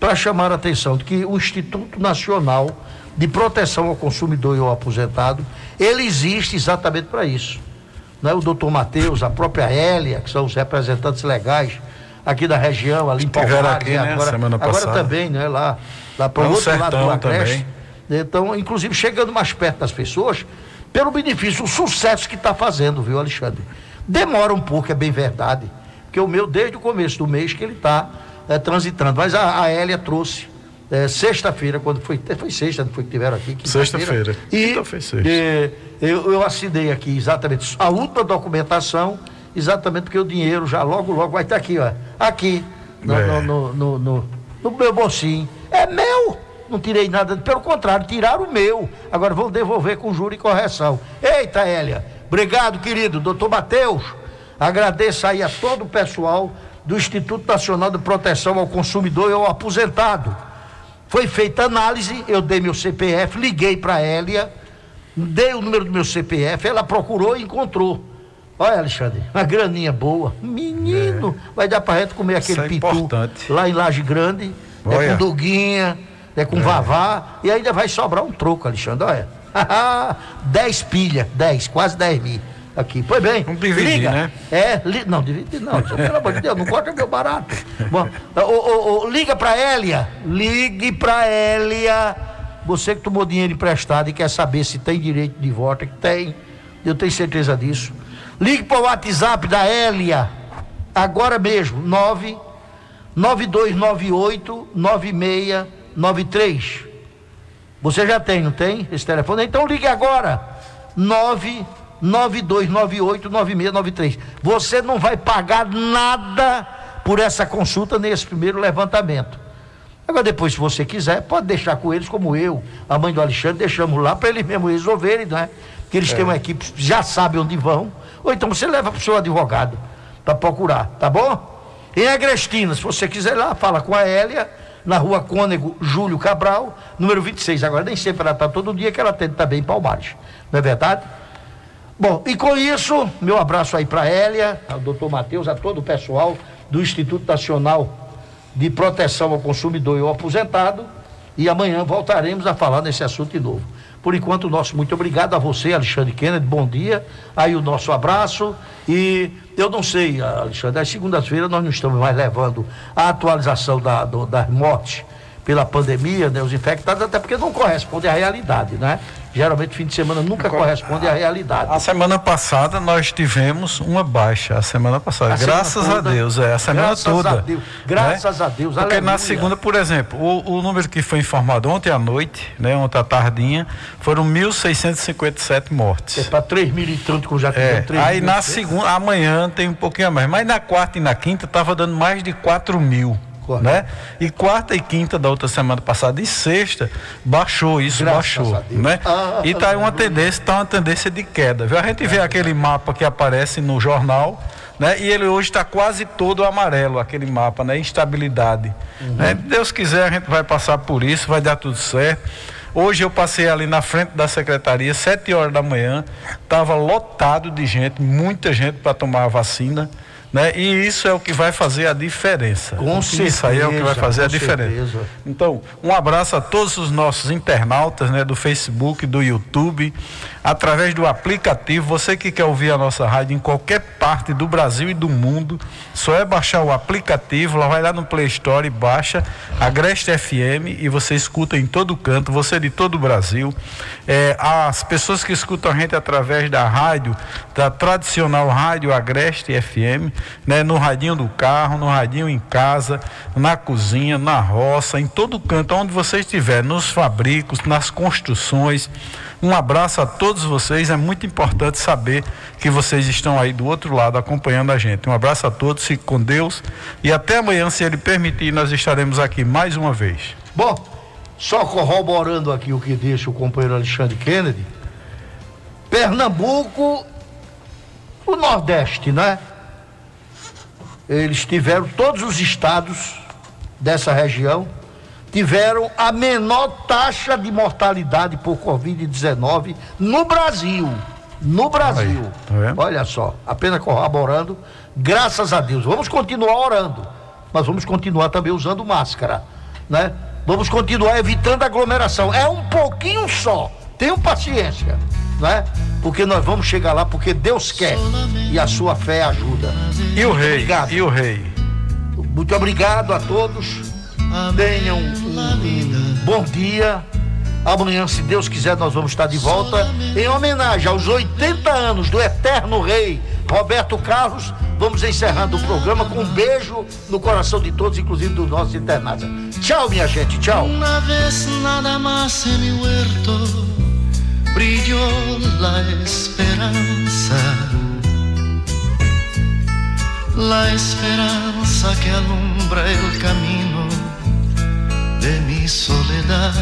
para chamar a atenção de que o Instituto Nacional de Proteção ao Consumidor e ao Aposentado, ele existe exatamente para isso. Né? O doutor Matheus, a própria Hélia, que são os representantes legais aqui da região, ali em Palmares, aqui, né? né, agora, semana agora passada. também, né? Lá, lá para o no outro lado do Agreste. Então, inclusive, chegando mais perto das pessoas, pelo benefício, o sucesso que está fazendo, viu, Alexandre? Demora um pouco, é bem verdade. Porque o meu, desde o começo do mês, que ele está transitando. Mas a, a Hélia trouxe. eh, sexta-feira, quando foi. Foi sexta, não foi que tiveram aqui? Sexta-feira. E sexta. eh, eu, eu assinei aqui exatamente a última documentação, exatamente porque o dinheiro já logo, logo vai estar aqui, ó. Aqui, no, É. no, no, no- no meu bolsinho. É meu! Não tirei nada, pelo contrário, tiraram o meu. Agora vão devolver com juro e correção. Eita, Hélia! Obrigado, querido. Doutor Mateus, agradeço aí a todo o pessoal do Instituto Nacional de Proteção ao Consumidor e ao Aposentado. Foi feita análise, eu dei meu CPF, liguei para a Hélia, dei o número do meu CPF, ela procurou e encontrou. Olha, Alexandre, uma graninha boa. Menino, vai dar pra gente comer aquele é pitu importante. lá em Laje Grande, é com doguinha, é com vavá, e ainda vai sobrar um troco, Alexandre, olha. 10 pilhas, 10, quase 10 mil. Aqui, pois bem. Vamos dividir, liga. né? É, li, não, dividir não, pelo amor de Deus, não corta meu barato. Bom, ô, ô, ô, liga pra Hélia, ligue pra Hélia. Você que tomou dinheiro emprestado e quer saber se tem direito de volta, que tem, eu tenho certeza disso. Ligue para o WhatsApp da Hélia, agora mesmo, 9 9298 9693. Você já tem, não tem? Esse telefone? Então ligue agora. 99298 9693. Você não vai pagar nada por essa consulta nesse primeiro levantamento. Agora, depois, se você quiser, pode deixar com eles, como eu, a mãe do Alexandre, deixamos lá para eles mesmo resolverem, né? Porque eles É. têm uma equipe, já sabem onde vão. Ou então você leva para o seu advogado para procurar, tá bom? Em Agrestina, se você quiser ir lá, fala com a Hélia, na rua Cônego Júlio Cabral, número 26. Agora, nem sempre ela está todo dia, que ela atende também em Palmares. Não é verdade? Bom, e com isso, meu abraço aí para a Hélia, ao doutor Matheus, a todo o pessoal do Instituto Nacional de Proteção ao Consumidor e ao Aposentado. E amanhã voltaremos a falar nesse assunto de novo. Por enquanto, o nosso muito obrigado a você, Alexandre Kennedy. Bom dia. Aí o nosso abraço. E eu não sei, Alexandre, às segundas-feiras nós não estamos mais levando a atualização da, do, das mortes pela pandemia, né, os infectados, até porque não corresponde à realidade, né? Geralmente, fim de semana nunca corresponde à realidade. A semana passada nós tivemos uma baixa, a semana passada. A semana graças a toda. Deus, é, a semana Graças toda. a Deus. Graças a Deus, Porque na aleluia. segunda, por exemplo, o, o número que foi informado ontem à noite, né, ontem à tardinha, foram 1.657 mortes. É para 3 mil e tanto, como já É, tivemos 3 aí na segunda, amanhã tem um pouquinho a mais, mas na quarta e na quinta estava dando mais de 4 mil. Né? E quarta e quinta da outra semana passada e sexta baixou isso, Graças baixou, né? Ah, e tá uma tendência, tá uma tendência de queda. Viu? A gente vê aquele mapa que aparece no jornal, né? E ele hoje está quase todo amarelo, aquele mapa, né? Instabilidade. Né? Deus quiser, a gente vai passar por isso, vai dar tudo certo. Hoje eu passei ali na frente da secretaria, sete horas da manhã, estava lotado de gente, muita gente para tomar a vacina. Né? E isso é o que vai fazer a diferença. Com isso aí é o que vai certeza, fazer a diferença. certeza. Então, um abraço a todos os nossos internautas, né, do Facebook, do YouTube, através do aplicativo. Você que quer ouvir a nossa rádio em qualquer parte do Brasil e do mundo, só é baixar o aplicativo, lá vai lá no Play Store e baixa Agreste FM e você escuta em todo canto, você de todo o Brasil. É, as pessoas que escutam a gente através da rádio, da tradicional rádio Agreste FM, né, no radinho do carro, no radinho em casa, na cozinha, na roça, em todo canto, onde você estiver, nos fabricos, nas construções. Um abraço a todos vocês. É muito importante saber que vocês estão aí do outro lado acompanhando a gente. Um abraço a todos, fique com Deus e até amanhã, se Ele permitir, nós estaremos aqui mais uma vez. Bom, só corroborando aqui o que disse o companheiro Alexandre Kennedy, Pernambuco, o Nordeste, né? Eles tiveram, todos os estados dessa região tiveram a menor taxa de mortalidade por Covid-19 no Brasil. No Brasil. tá vendo? Olha só, apenas corroborando, graças a Deus. Vamos continuar orando, mas vamos continuar também usando máscara, né? Vamos continuar evitando aglomeração. É um pouquinho só. Tenham paciência, né? Porque nós vamos chegar lá porque Deus quer e a sua fé ajuda. E o rei? obrigado. E o rei? Muito obrigado a todos. Tenham um, bom dia. Amanhã, se Deus quiser, nós vamos estar de volta. Em homenagem aos 80 anos do eterno rei Roberto Carlos, vamos encerrando o programa com um beijo no coração de todos, inclusive do nosso internauta. Tchau, minha gente. Tchau. Una vez nada en mi huerto que alumbra de mi soledad.